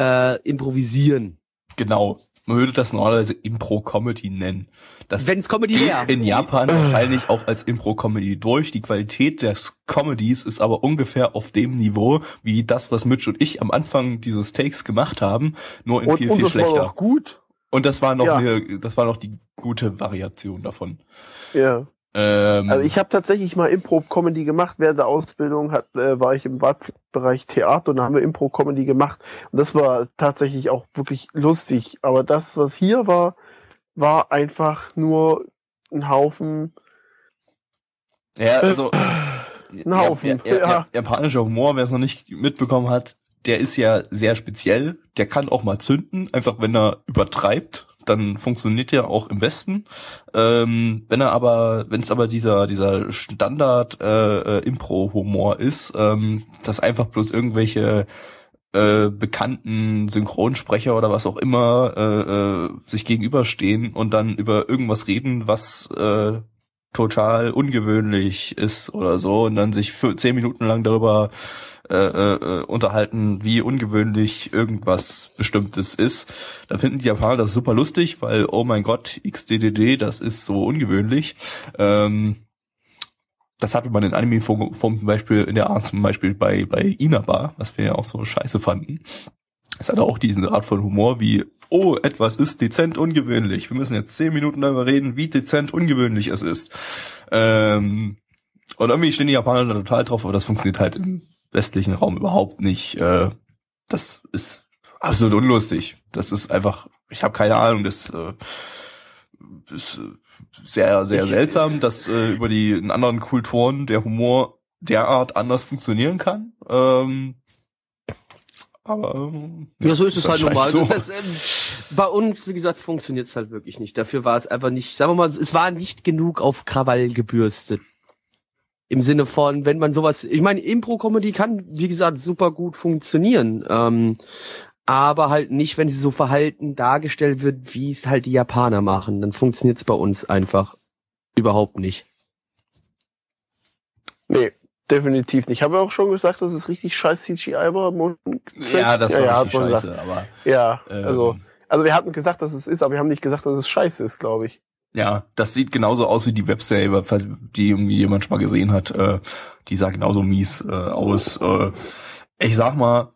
äh, improvisieren. Genau man würde das normalerweise Impro-Comedy nennen. Das Wenn's Comedy wäre. In Japan wahrscheinlich auch als Impro-Comedy durch. Die Qualität des Comedies ist aber ungefähr auf dem Niveau wie das, was Mitch und ich am Anfang dieses Takes gemacht haben, nur in und, viel, und viel schlechter. War gut. Und das war noch ja. eine, das war noch die gute Variation davon. Ja. Ähm, also ich habe tatsächlich mal Impro-Comedy gemacht. Während der Ausbildung hat, äh, war ich im Bereich Theater und da haben wir Impro-Comedy gemacht. Und das war tatsächlich auch wirklich lustig. Aber das, was hier war, war einfach nur ein Haufen. Ja, also ein Haufen. Ja, ja, ja. Japanischer Humor, wer es noch nicht mitbekommen hat, der ist ja sehr speziell. Der kann auch mal zünden, einfach wenn er übertreibt dann funktioniert er auch im Westen. Ähm, wenn er aber, wenn es aber dieser dieser Standard äh, äh, Impro-Humor ist, ähm, dass einfach bloß irgendwelche äh, bekannten Synchronsprecher oder was auch immer äh, äh, sich gegenüberstehen und dann über irgendwas reden, was äh, total ungewöhnlich ist oder so und dann sich für zehn Minuten lang darüber äh, äh, unterhalten, wie ungewöhnlich irgendwas Bestimmtes ist. Da finden die Japaner das super lustig, weil, oh mein Gott, XDDD, das ist so ungewöhnlich. Ähm, das hatte man in Anime-Form zum Beispiel in der Art zum Beispiel bei, bei Inaba, was wir ja auch so scheiße fanden. Es hatte auch diesen Art von Humor wie, oh, etwas ist dezent ungewöhnlich. Wir müssen jetzt zehn Minuten darüber reden, wie dezent ungewöhnlich es ist. Ähm, und irgendwie stehen die Japaner da total drauf, aber das funktioniert halt im westlichen Raum überhaupt nicht. Äh, das ist absolut unlustig. Das ist einfach, ich habe keine Ahnung, das äh, ist sehr, sehr seltsam, dass äh, über die in anderen Kulturen der Humor derart anders funktionieren kann. Ähm, aber ähm, ja, so ist es halt normal. So. Das, ähm, bei uns, wie gesagt, funktioniert es halt wirklich nicht. Dafür war es einfach nicht, sagen wir mal, es war nicht genug auf Krawall gebürstet. Im Sinne von, wenn man sowas, ich meine, Impro-Comedy kann, wie gesagt, super gut funktionieren. Ähm, aber halt nicht, wenn sie so verhalten dargestellt wird, wie es halt die Japaner machen. Dann funktioniert es bei uns einfach überhaupt nicht. Nee, definitiv nicht. Ich habe auch schon gesagt, dass es richtig scheiß CGI war. Ja, das war ja, richtig ja, scheiße, aber. Ja, ähm, also, also wir hatten gesagt, dass es ist, aber wir haben nicht gesagt, dass es scheiße ist, glaube ich. Ja, das sieht genauso aus wie die Webserie, falls die irgendwie jemand schon mal gesehen hat. Äh, die sah genauso mies äh, aus. Äh, ich sag mal,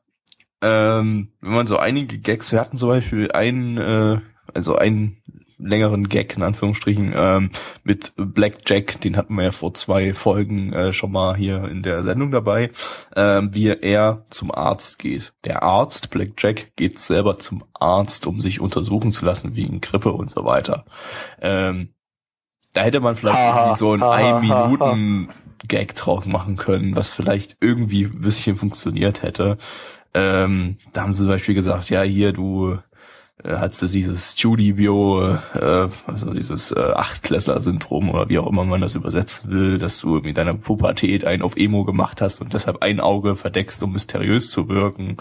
ähm, wenn man so einige Gags, wir hatten zum Beispiel einen, äh, also einen längeren Gag in Anführungsstrichen ähm, mit Blackjack, den hatten wir ja vor zwei Folgen äh, schon mal hier in der Sendung dabei, ähm, wie er zum Arzt geht. Der Arzt, Blackjack, geht selber zum Arzt, um sich untersuchen zu lassen wegen Grippe und so weiter. Ähm, da hätte man vielleicht irgendwie so ein ein Minuten Gag drauf machen können, was vielleicht irgendwie ein bisschen funktioniert hätte. Ähm, da haben sie zum Beispiel gesagt, ja, hier, du hat du dieses Studio, äh, also dieses äh, Achtklässler-Syndrom oder wie auch immer man das übersetzen will, dass du mit deiner Pubertät ein auf Emo gemacht hast und deshalb ein Auge verdeckst, um mysteriös zu wirken.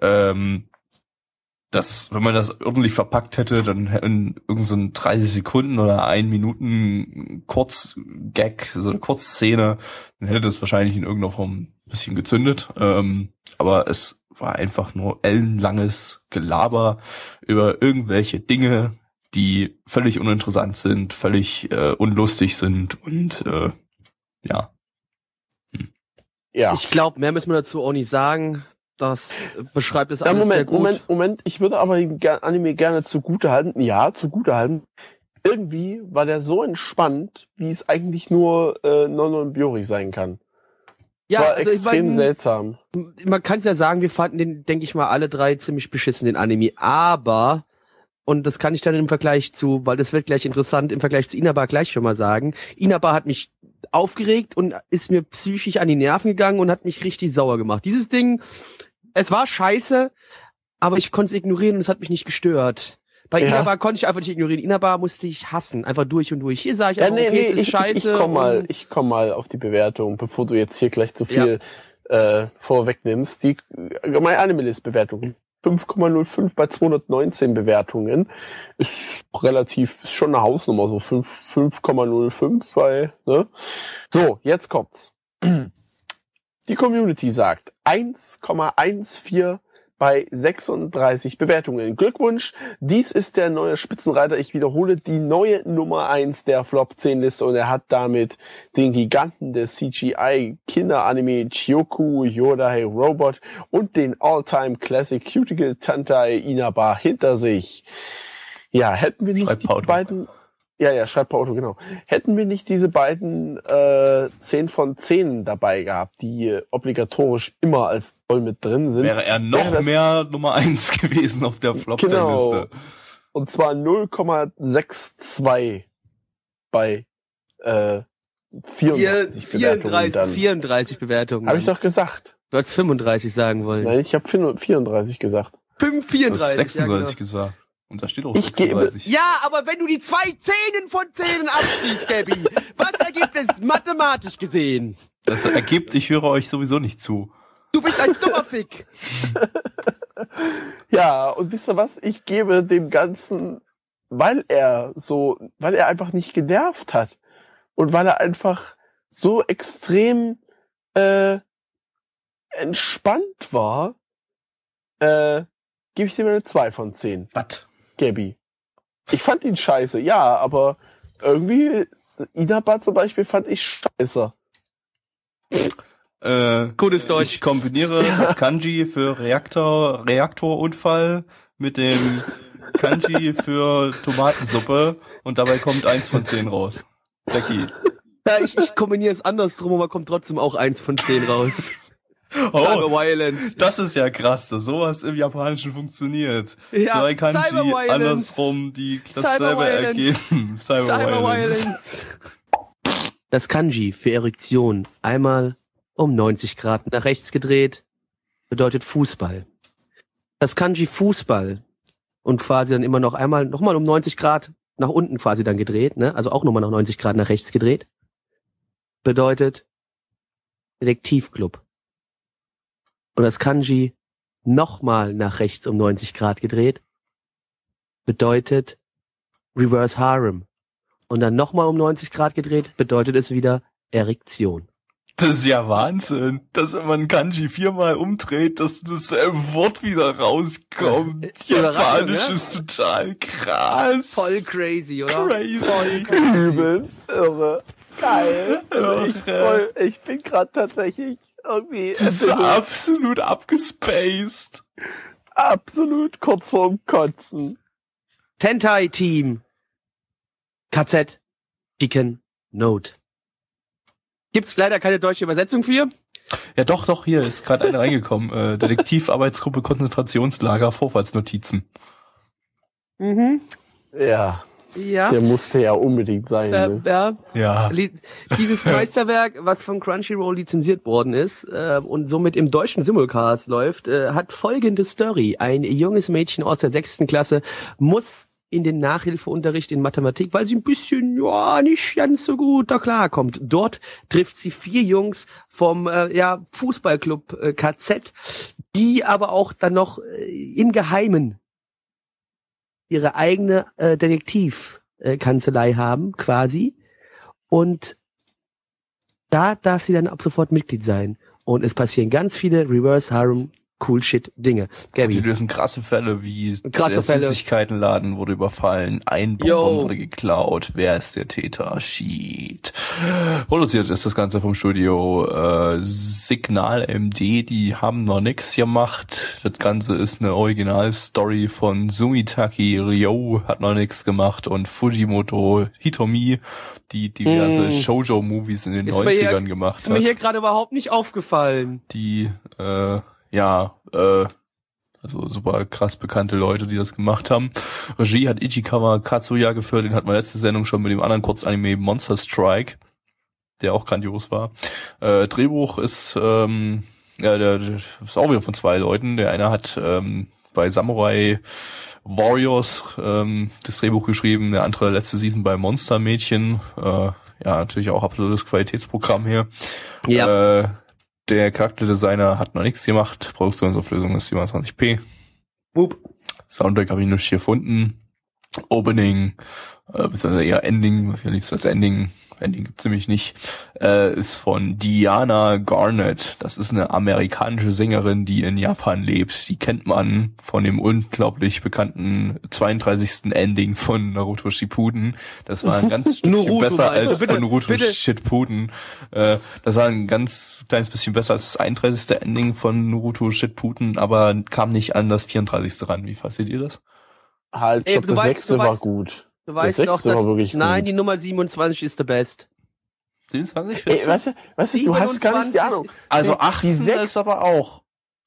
Ähm, das, wenn man das ordentlich verpackt hätte, dann in irgendeinen so 30 Sekunden oder ein Minuten Kurz-Gag, so eine Kurzszene, dann hätte das wahrscheinlich in irgendeiner Form ein bisschen gezündet. Ähm, aber es war einfach nur ellenlanges Gelaber über irgendwelche Dinge, die völlig uninteressant sind, völlig äh, unlustig sind und äh, ja. Hm. Ja. Ich glaube, mehr müssen wir dazu auch nicht sagen. Das beschreibt es ja, alles Moment, sehr gut. Moment, Moment, ich würde aber dem Anime gerne zugute halten. Ja, zugute halten. Irgendwie war der so entspannt, wie es eigentlich nur äh, Non Biori sein kann. Ja, war also extrem ich mein, seltsam. Man kann es ja sagen, wir fanden den, denke ich mal, alle drei ziemlich beschissen, den Anime. Aber, und das kann ich dann im Vergleich zu, weil das wird gleich interessant, im Vergleich zu Inaba gleich schon mal sagen. Inaba hat mich aufgeregt und ist mir psychisch an die Nerven gegangen und hat mich richtig sauer gemacht. Dieses Ding, es war scheiße, aber ich konnte es ignorieren und es hat mich nicht gestört. Bei ja. Inaba konnte ich einfach nicht ignorieren. Inaba musste ich hassen, einfach durch und durch. Hier sage ich ja, nee, okay, nee, es ist ich, scheiße. Ich, komm mal, ich komm mal auf die Bewertung, bevor du jetzt hier gleich zu viel ja. äh, vorwegnimmst. Die My Animalist Bewertung 5,05 bei 219 Bewertungen ist relativ ist schon eine Hausnummer, so 5,05 bei, ne? So, jetzt kommt's. Die Community sagt 1,14 bei 36 Bewertungen. Glückwunsch, dies ist der neue Spitzenreiter. Ich wiederhole, die neue Nummer eins der Flop 10 Liste und er hat damit den Giganten des CGI Kinderanime Chioku Yodai Robot und den All-Time Classic Cuticle Tantai Inaba hinter sich. Ja, hätten wir nicht die beiden ja, ja, schreibt Auto, genau. Hätten wir nicht diese beiden äh, 10 von 10 dabei gehabt, die obligatorisch immer als voll mit drin sind. Wäre er noch wäre mehr Nummer 1 <laughs> gewesen auf der Flop genau. Liste. Und zwar 0,62 bei äh, 34, 34 Bewertungen. Dann. 34 Bewertungen. Habe ich doch gesagt. Du hast 35 sagen wollen. Nein, ich habe 34 gesagt. 5, 34. Du hast 36 ja, genau. gesagt. Und da steht auch ich 36. Gebe, ja, aber wenn du die zwei Zehnen von Zehnen abziehst, Gabby, was ergibt es mathematisch gesehen? Das ergibt, ich höre euch sowieso nicht zu. Du bist ein dummer Fick. <laughs> ja, und wisst ihr was? Ich gebe dem Ganzen, weil er so, weil er einfach nicht genervt hat und weil er einfach so extrem äh, entspannt war, äh, gebe ich dem eine 2 von 10. Was? Gabby. Ich fand ihn scheiße, ja, aber irgendwie Inaba zum Beispiel fand ich scheiße. Äh, Gutes Deutsch. Ich kombiniere <laughs> das Kanji für Reaktor, Reaktorunfall mit dem Kanji für Tomatensuppe und dabei kommt eins von zehn raus. Becky. Ja, ich, ich kombiniere es andersrum, aber kommt trotzdem auch eins von zehn raus. Oh, Cyber Violence. Das ist ja krass, dass sowas im Japanischen funktioniert. Ja, Zwei Kanji andersrum, die dasselbe ergeben. <laughs> Cyber, Cyber Violence. Das Kanji für Erektion einmal um 90 Grad nach rechts gedreht bedeutet Fußball. Das Kanji Fußball und quasi dann immer noch einmal nochmal um 90 Grad nach unten quasi dann gedreht, ne? Also auch nochmal nach 90 Grad nach rechts gedreht bedeutet Detektivclub und das Kanji nochmal nach rechts um 90 Grad gedreht, bedeutet Reverse Harem. Und dann nochmal um 90 Grad gedreht, bedeutet es wieder Erektion. Das ist ja Wahnsinn, dass wenn man Kanji viermal umdreht, dass das Wort wieder rauskommt. Äh, Japanisch ne? ist total krass. Voll crazy, oder? Crazy. Voll crazy. Übelst irre. Geil. Also ich, voll, ich bin gerade tatsächlich irgendwie. Das ist absolut abgespaced. Absolut kurz vorm Kotzen. Tentai Team. KZ. Chicken Note. Gibt's leider keine deutsche Übersetzung für. Ja, doch, doch, hier ist gerade eine reingekommen. Äh, Detektivarbeitsgruppe Konzentrationslager Vorfallsnotizen. Mhm. Ja. Ja. Der musste ja unbedingt sein. Äh, ne? ja. Ja. Dieses <laughs> Meisterwerk, was von Crunchyroll lizenziert worden ist äh, und somit im deutschen Simulcast läuft, äh, hat folgende Story. Ein junges Mädchen aus der sechsten Klasse muss in den Nachhilfeunterricht in Mathematik, weil sie ein bisschen, ja, nicht ganz so gut da klarkommt. Dort trifft sie vier Jungs vom äh, ja, Fußballclub äh, KZ, die aber auch dann noch äh, im Geheimen ihre eigene äh, Detektivkanzlei haben, quasi. Und da darf sie dann ab sofort Mitglied sein. Und es passieren ganz viele Reverse Harem Cool Shit Dinge. Die Gabby. lösen krasse Fälle, wie Krasse der Fälle. Süßigkeitenladen wurde überfallen, ein. Bonbon wurde geklaut, wer ist der Täter? Sheet. Produziert ist das Ganze vom Studio äh, Signal MD, die haben noch nix gemacht. Das Ganze ist eine Originalstory von Sumitaki Ryo, hat noch nix gemacht und Fujimoto Hitomi, die diverse Mm. Shoujo-Movies in den Ist mir hier- 90ern gemacht Ist mir hat hier gerade überhaupt nicht aufgefallen. die äh, ja äh, also super krass bekannte Leute, die das gemacht haben. Regie hat Ichikawa Katsuya geführt, den hatten wir letzte Sendung schon mit dem anderen Kurzanime Monster Strike, der auch grandios war. Äh, Drehbuch ist ähm, ja, der, der ist auch wieder von zwei Leuten. Der eine hat ähm, bei Samurai Warriors ähm, das Drehbuch geschrieben, der andere letzte Season bei Monster Mädchen. Äh, ja, natürlich auch absolutes Qualitätsprogramm hier. Äh, der Charakterdesigner hat noch nichts gemacht. Produktionsauflösung ist 27p. Boop. Soundtrack habe ich nicht gefunden. Opening, äh, beziehungsweise eher Ending, hier lief es als Ending. Ending gibt's nämlich nicht. Äh, ist von Diana Garnett. Das ist eine amerikanische Sängerin, die in Japan lebt. Die kennt man von dem unglaublich bekannten 32. Ending von Naruto Shippuden. Das war ein <laughs> ganz Stückchen Naruto besser meinst du? als Bitte, von Naruto bitte. Shippuden. Äh, das war ein ganz kleines bisschen besser als das 31. Ending von Naruto Shippuden, aber kam nicht an das 34. ran. Wie fasst ihr das? Halt, Ey, stopp, du der weißt- sechste du war weißt- gut. Du weißt Der doch, dass, wirklich nein, gut. die Nummer 27 ist the best. 27, Ey, weißt du, weißt du, du hast gar nicht die 27 Ahnung. Also Die- 18 die sechs- ist aber auch.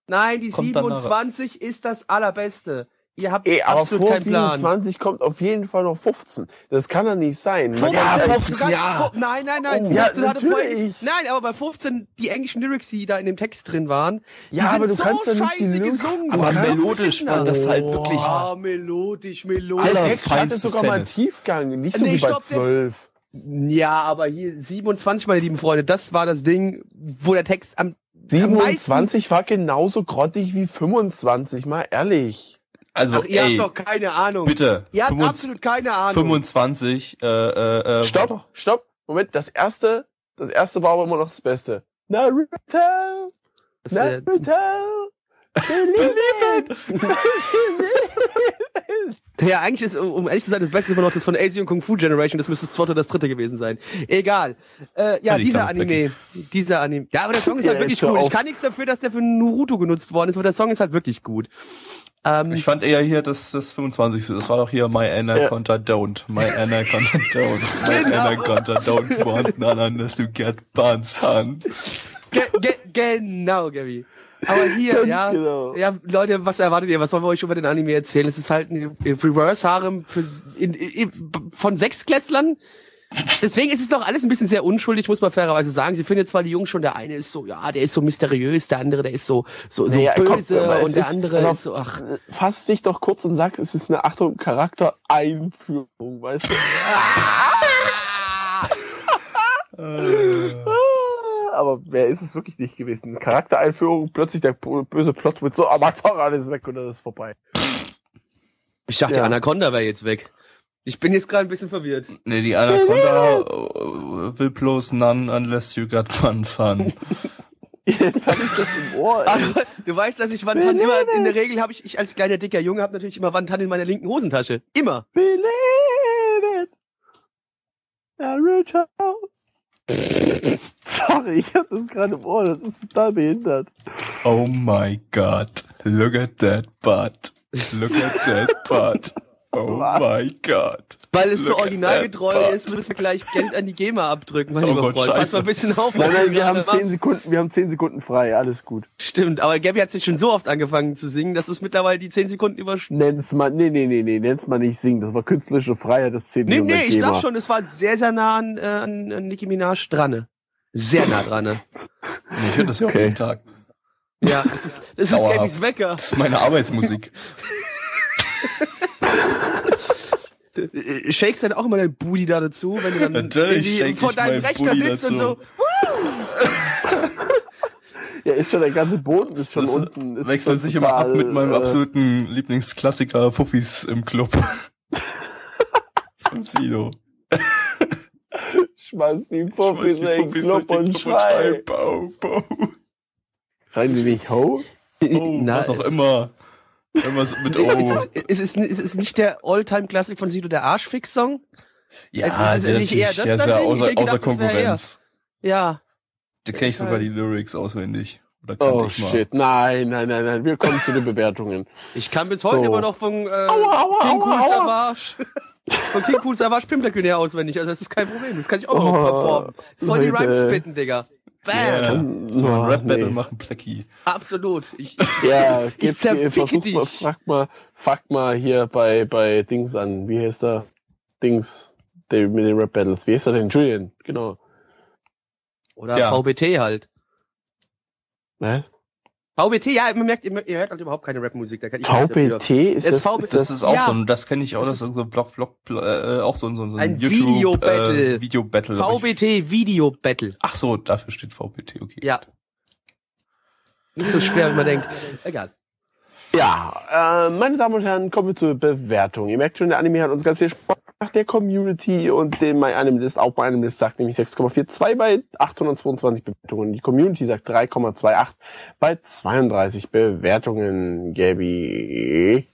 Nein, die Kommt dann 27 ist das allerbeste. Ihr habt Ey, aber absolut vor keinen Plan. 27 kommt auf jeden Fall noch 15. Das kann doch nicht sein. Man Ja, kann ja- 15, Du kannst- ja. fu- Nein, nein, nein. Oh, ja, 15 hatte vorher natürlich. Nein, aber bei 15 die englischen Lyrics, die da in dem Text drin waren, die Ja, sind aber du so kannst doch nicht die scheiße Lyrics- gesungen. Aber melodisch war das halt Oh. wirklich. Ah, melodisch, melodisch. Der Text hatte sogar mal einen. Tiefgang, nicht so Nee, wie bei stopp, der- 12. Ja, aber hier 27, meine lieben Freunde, das war das Ding, wo der Text am am meisten 27 war genauso grottig wie 25, mal ehrlich. Also, Ach, ihr ey, habt doch keine Ahnung. bitte. Ihr habt 25 absolut keine Ahnung. 25, äh, äh, äh, Stopp, stopp, Moment, das erste, das erste war aber immer noch das Beste. Naruto, äh, Naruto, <laughs> believe it. <laughs> Ja, eigentlich ist, um ehrlich zu sein, das Beste immer noch das von Asian Kung Fu Generation, das müsste das zweite oder das dritte gewesen sein. Egal. Äh, ja, Ja, die dieser Klammer, Anime, dieser Anime. Ja, aber der Song ist Ja, halt wirklich jetzt hör gut. Ich auf. kann nichts dafür, dass der für Naruto genutzt worden ist, aber der Song ist halt wirklich gut. Ähm, Ich fand eher hier das, das 25. Das war doch hier My Anaconda Don't. My Anaconda <laughs> Don't. My Genau. Anaconda Don't want none unless you get buns, son. ge ge genau, Gabi. Aber hier, ja, genau. ja, Leute, was erwartet ihr? Was sollen wir euch über den Anime erzählen? Es ist halt ein Reverse Harem für, in, in, von Sechsklässlern. Deswegen ist es doch alles ein bisschen sehr unschuldig, muss man fairerweise sagen. Sie findet zwar die Jungs schon, der eine ist so, ja, der ist so mysteriös, der andere, der ist so, so, so Naja, komm, böse es und der ist- andere ist so, ach, Fass dich doch kurz und sag, es ist eine Achtung, Charaktereinführung, weißt du? <laughs> <laughs> <laughs> Aber wer ist es wirklich nicht gewesen? Charaktereinführung, plötzlich der böse Plot mit so, mein Fahrrad ist weg und das ist vorbei. ich dachte, Ja. die Anaconda wäre jetzt weg. Ich bin jetzt gerade ein bisschen verwirrt. Nee, die Anaconda äh, will bloß none unless you got buns, son. <laughs> Jetzt hab ich das im Ohr. Aber du weißt, dass ich Wantan immer, in der Regel habe ich, ich als kleiner dicker Junge habe natürlich immer Wantan in meiner linken Hosentasche. Immer. Believe it. Naruto. <laughs> Sorry, ich hab das gerade im Ohr, das ist total behindert. Oh my god. Look at that butt. Look at that butt. <laughs> Oh my god. Weil es so originalgetreu ist, müssen wir gleich Geld an die GEMA abdrücken, mein oh lieber Gott, Freund. Pass mal ein bisschen auf. Nein, nein, wir haben zehn Sekunden, wir haben zehn Sekunden frei, alles gut. Stimmt, aber Gabby hat sich schon so oft angefangen zu singen, dass es mittlerweile die zehn Sekunden überschnitten. Nenn's mal, nee, nee, nee, nee, nenn's mal nicht singen. Das war künstlerische Freiheit, das zehn Nee, nee, ich sag schon, es war sehr, sehr nah an, äh, an, an Nicki Minaj dran. Sehr nah dran. Ich höre das ja okay. auch jeden Tag. Ja, das ist, das ist Gabbys Wecker. Das ist meine Arbeitsmusik. <laughs> Shakes dann auch immer dein Booty da dazu, wenn du dann Natürlich vor deinem Rechner sitzt dazu. und so. ja, ist schon der ganze Boden ist schon das unten. Ist wechselt sich immer ab mit meinem äh, absoluten Lieblingsklassiker Fuffis im Club. <laughs> Von Sido. Schmeiß die Fuffis in den Club und schrei. Bau, bau. Schreien die nicht ho? Oh, <laughs> was auch immer. Irgendwas mit <laughs> O. Ist es, ist, es, ist es nicht der All-Time-Klassik von Sido, der Arschfix-Song? Ja, ist, ist eher das ja, ist ja außer, gedacht, außer Konkurrenz. Ja. Da kenne ich sogar die Lyrics auswendig. Oder oh shit, nein, nein, nein, nein, wir kommen zu den <laughs> Bewertungen. Ich kann bis heute so. immer noch von äh, aua, aua, King Cool Savage, von King Cool Savage Pimplerkühne auswendig, also das ist kein Problem, das kann ich auch oh, noch performen. Voll Leute. die Rhymes spitten, Digga. Bam! Yeah. So ein Rap-Battle nee. machen, Plecky. Absolut. Ich, <laughs> ja, <laughs> ich zerficke dich. Mal, frag mal, frag mal hier bei, bei Dings an. Wie heißt der? Dings, der mit den Rap-Battles. Wie heißt er denn? Julian, genau. Oder ja. VBT halt. Ne? VBT, ja, man merkt, ihr, hört halt überhaupt keine Rapmusik. Da kann ich VBT ist das, das, ist das ist auch ja. so ein, das kenne ich auch, das ist so Block, Block, äh, auch so, so, so ein, ein YouTube, Video Battle. Äh, Video Battle. VBT Video Battle. Ach so, dafür steht VBT, okay. Ja. Nicht so schwer, wie man denkt. Egal. Ja, äh, meine Damen und Herren, kommen wir zur Bewertung. Ihr merkt schon, der Anime hat uns ganz viel Spaß gemacht, der Community und dem My Anime List, auch My Anime List sagt nämlich 6,42 bei 822 Bewertungen. Die Community sagt 3,28 bei 32 Bewertungen. Gabi.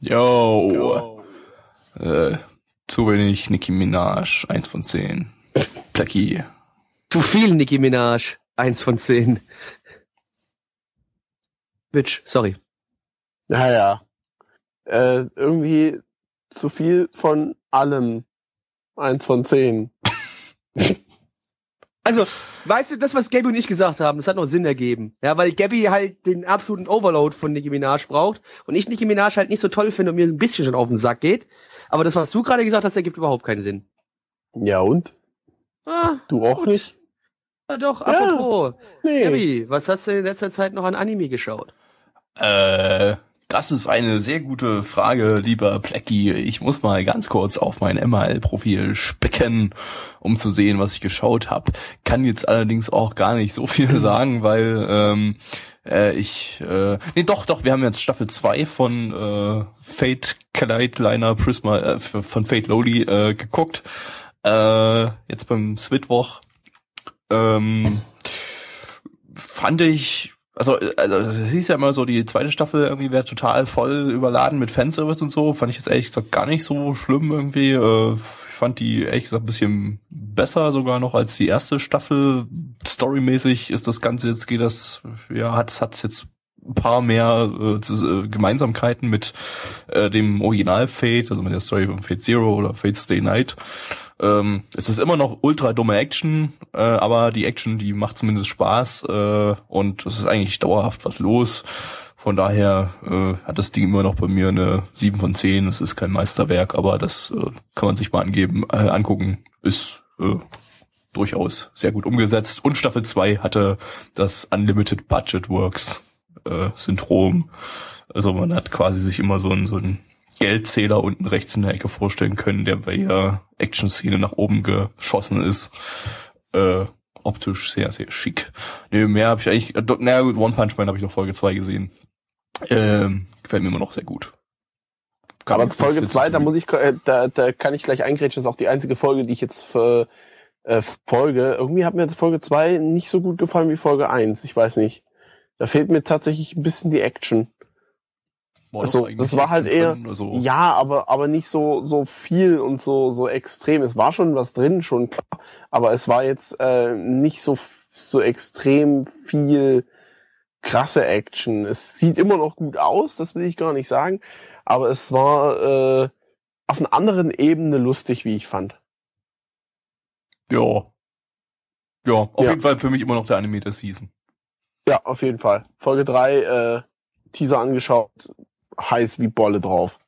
Yo. Yo. Äh, zu wenig Nicki Minaj, 1 von 10. Placki. Zu viel Nicki Minaj, 1 von 10. Bitch, sorry. Naja. Äh, irgendwie zu viel von allem. Eins von zehn. <laughs> Also, weißt du, das, was Gabby und ich gesagt haben, das hat noch Sinn ergeben. Ja, weil Gabby halt den absoluten Overload von Nicki Minaj braucht und ich Nicki Minaj halt nicht so toll finde und mir ein bisschen schon auf den Sack geht. Aber das, was du gerade gesagt hast, ergibt überhaupt keinen Sinn. Ja, und? Ah, du auch gut. nicht? Ja, doch, apropos. Ja, nee. Gabby, was hast du in letzter Zeit noch an Anime geschaut? Äh, das ist eine sehr gute Frage, lieber Plecky. Ich muss mal ganz kurz auf mein MHL-Profil specken, um zu sehen, was ich geschaut habe. Kann jetzt allerdings auch gar nicht so viel <laughs> sagen, weil ähm, äh, ich äh, nee doch doch wir haben jetzt Staffel 2 von äh, Fate Collide Liner Prisma äh, von Fate Lowly äh, geguckt äh, jetzt beim Switwoch ähm, fand ich also, also es hieß ja immer so, die zweite Staffel irgendwie wäre total voll überladen mit Fanservice und so. Fand ich jetzt ehrlich gesagt gar nicht so schlimm irgendwie. Äh, ich fand die ehrlich gesagt ein bisschen besser sogar noch als die erste Staffel. Storymäßig ist das Ganze jetzt, geht das, ja, hat es jetzt ein paar mehr äh, zu, äh, Gemeinsamkeiten mit äh, dem Original Fate, also mit der Story von Fate Zero oder Fate Stay Night. Ähm, es ist immer noch ultra dumme Action, äh, aber die Action, die macht zumindest Spaß äh, und es ist eigentlich dauerhaft was los. Von daher äh, hat das Ding immer noch bei mir eine 7 von 10. Es ist kein Meisterwerk, aber das äh, kann man sich mal angeben, äh, angucken. Ist äh, durchaus sehr gut umgesetzt. Und Staffel 2 hatte das Unlimited Budget Works äh, Syndrom. Also man hat quasi sich immer so ein, so ein Geldzähler unten rechts in der Ecke vorstellen können, der bei jeder Action-Szene nach oben geschossen ist. Äh, optisch sehr, sehr schick. Nee, mehr habe ich eigentlich, äh, naja gut, One Punch Man habe ich noch Folge 2 gesehen. Ähm, gefällt mir immer noch sehr gut. Kann Aber Folge 2, da muss ich, äh, da, da kann ich gleich eingrätschen, das ist auch die einzige Folge, die ich jetzt für, äh, folge. Irgendwie hat mir Folge 2 nicht so gut gefallen wie Folge 1, ich weiß nicht. Da fehlt mir tatsächlich ein bisschen die Action. War also das war halt eher also. ja, aber aber nicht so so viel und so so extrem. Es war schon was drin, schon klar, aber es war jetzt äh, nicht so so extrem viel krasse Action. Es sieht immer noch gut aus, das will ich gar nicht sagen, aber es war äh, auf einer anderen Ebene lustig, wie ich fand. Ja. Ja, auf ja. jeden Fall für mich immer noch der Anime der Season. Ja, auf jeden Fall. Folge 3, äh, Teaser angeschaut, heiß wie Bolle drauf.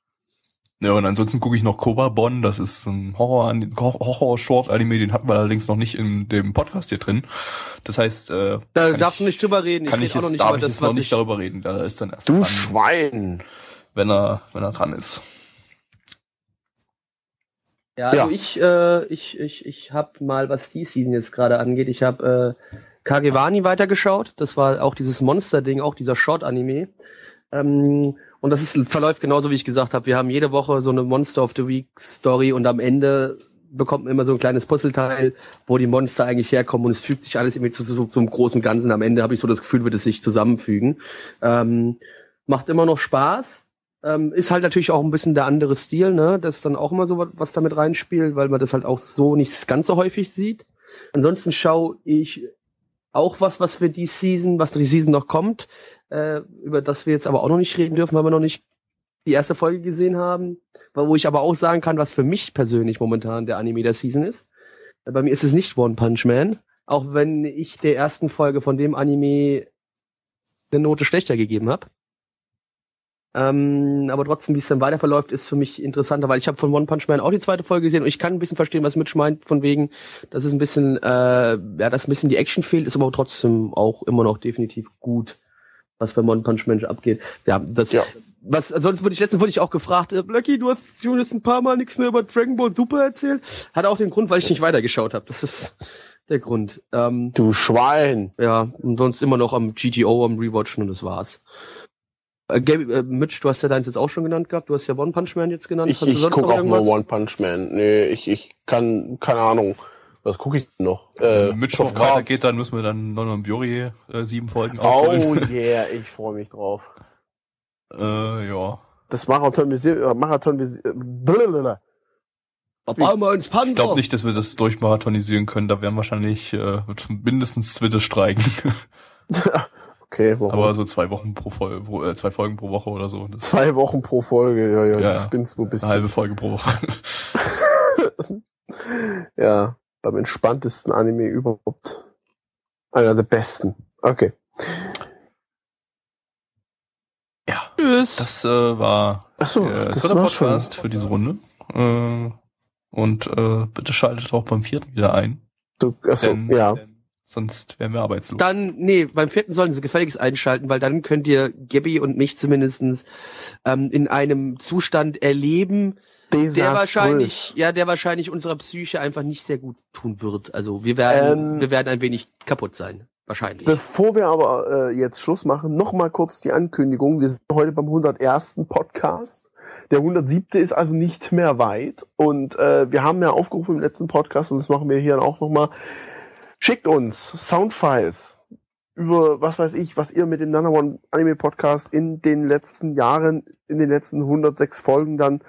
Ja, und ansonsten gucke ich noch Koba Bon, das ist ein Horror, Horror Short Anime, den hatten wir allerdings noch nicht in dem Podcast hier drin. Das heißt, äh, da darfst du nicht drüber reden. Kann ich, ich jetzt, noch nicht darf ich das, jetzt noch nicht darüber reden. Da ist dann erst Du dran, Schwein, wenn er wenn er dran ist. Ja, also ja. ich äh, ich ich ich habe mal was die Season jetzt gerade angeht, ich habe äh, Kagewani weitergeschaut. Das war auch dieses Monster Ding, auch dieser Short Anime. Ähm, und das ist, verläuft genauso, wie ich gesagt habe. Wir haben jede Woche so eine Monster of the Week Story und am Ende bekommt man immer so ein kleines Puzzleteil, wo die Monster eigentlich herkommen und es fügt sich alles irgendwie zu, zu, zum großen Ganzen. Am Ende habe ich so das Gefühl, wird es sich zusammenfügen. Ähm, macht immer noch Spaß. Ähm, ist halt natürlich auch ein bisschen der andere Stil, ne? Das ist dann auch immer so was, was damit reinspielt, weil man das halt auch so nicht ganz so häufig sieht. Ansonsten schaue ich auch was, was für die Season, was die Season noch kommt äh, über das wir jetzt aber auch noch nicht reden dürfen, weil wir noch nicht die erste Folge gesehen haben, wo ich aber auch sagen kann, was für mich persönlich momentan der Anime der Season ist. Bei mir ist es nicht One Punch Man, auch wenn ich der ersten Folge von dem Anime eine Note schlechter gegeben habe. Ähm, aber trotzdem, wie es dann weiter verläuft, ist für mich interessanter, weil ich habe von One Punch Man auch die zweite Folge gesehen und ich kann ein bisschen verstehen, was Mitch meint, von wegen, dass es ein bisschen, äh, ja, dass ein bisschen die Action fehlt, ist aber trotzdem auch immer noch definitiv gut was bei One Punch Man abgeht. Ja, das, ja. was, sonst wurde ich, letztens wurde ich auch gefragt, äh, Lucky, du hast schon jetzt ein paar Mal nichts mehr über Dragon Ball Super erzählt. Hat auch den Grund, weil ich nicht weitergeschaut habe. Das ist der Grund. Ähm, du Schwein. Ja, und sonst immer noch am GTO am Rewatchen und das war's. Äh, Gaby, äh, Mitch, du hast ja deins jetzt auch schon genannt gehabt. Du hast ja One Punch Man jetzt genannt. Ich, ich gucke auch nur One Punch Man. Nee, ich, ich kann, keine Ahnung. Was gucke ich noch? Äh, Wenn Mittwoch weitergeht, dann müssen wir dann Non Biori äh, sieben Folgen. Oh yeah, <laughs> ich freue mich drauf. Äh, ja. Das Marathon äh, Marathon blablabla. Mal ins Panzer. Ich glaube nicht, dass wir das durchmarathonisieren können. Da werden wahrscheinlich äh, mindestens Twitter streiken. <laughs> <laughs> okay, warum? Aber so zwei Wochen pro Folge, pro, äh, zwei Folgen pro Woche oder so. <laughs> Zwei Wochen pro Folge, ja, ja, ja. das spinnst du ein bisschen. Eine halbe Folge pro Woche. <laughs> ja beim entspanntesten Anime überhaupt. Einer der besten. Okay. Ja. Tschüss. Das äh, war Achso, der das Podcast schon. für diese Runde. Äh, und äh, bitte schaltet auch beim vierten wieder ein. Du, achso, denn, ja. Denn sonst wären wir arbeitslos. Dann, nee, beim vierten sollen sie gefälligst einschalten, weil dann könnt ihr Gabby und mich zumindestens ähm, in einem Zustand erleben, der wahrscheinlich, ja, der wahrscheinlich unserer Psyche einfach nicht sehr gut tun wird. Also wir werden, ähm, wir werden ein wenig kaputt sein. Wahrscheinlich. Bevor wir aber äh, jetzt Schluss machen, noch mal kurz die Ankündigung. Wir sind heute beim 101. Podcast. Der 107. ist also nicht mehr weit. Und äh, wir haben ja aufgerufen im letzten Podcast, und das machen wir hier auch noch mal. Schickt uns Soundfiles über, was weiß ich, was ihr mit dem Nana One Anime Podcast in den letzten Jahren, in den letzten 106 Folgen dann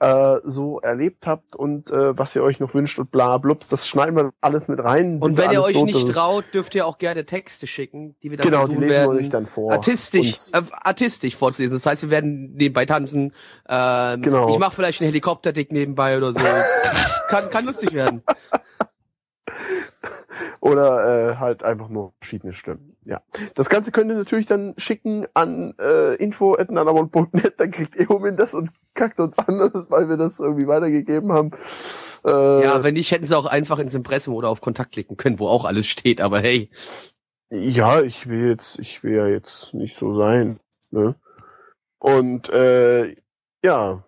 äh, so erlebt habt und äh, was ihr euch noch wünscht und bla blups, das schneiden wir alles mit rein. Und wenn ihr euch so, nicht traut, dürft ihr auch gerne Texte schicken, die wir dann genau, die lesen werden, wir euch dann vor. artistisch, äh, artistisch vorzulesen. Das heißt, wir werden nebenbei tanzen. Ähm, genau. Ich mache vielleicht einen Helikopterdick nebenbei oder so. <laughs> kann, kann lustig werden. <laughs> Oder äh, halt einfach nur verschiedene Stimmen. Ja. Das Ganze könnt ihr natürlich dann schicken an äh, info.nanamon.net, dann kriegt Eomin das und kackt uns an, <laughs> weil wir das irgendwie weitergegeben haben. Äh, ja, wenn nicht, hätten sie auch einfach ins Impressum oder auf Kontakt klicken können, wo auch alles steht, aber hey. Ja, ich will jetzt, ich will ja jetzt nicht so sein. Ne? Und äh, ja,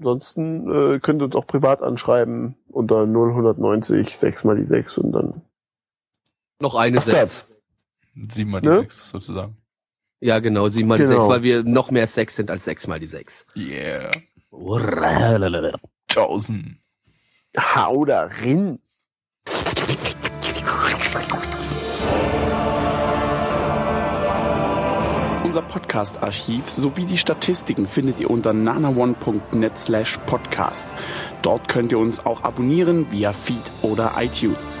ansonsten äh, könnt ihr uns auch privat anschreiben unter 0190 6 mal die 6 und dann noch eine Ach, 6. 7 mal die ne? 6 sozusagen. Ja, genau, 7 mal genau. die 6, weil wir noch mehr Sex sind als 6 mal die 6. Yeah. Tausend. Hau da rin. Unser Podcast-Archiv sowie die Statistiken findet ihr unter nanaone.net slash podcast. Dort könnt ihr uns auch abonnieren via Feed oder iTunes.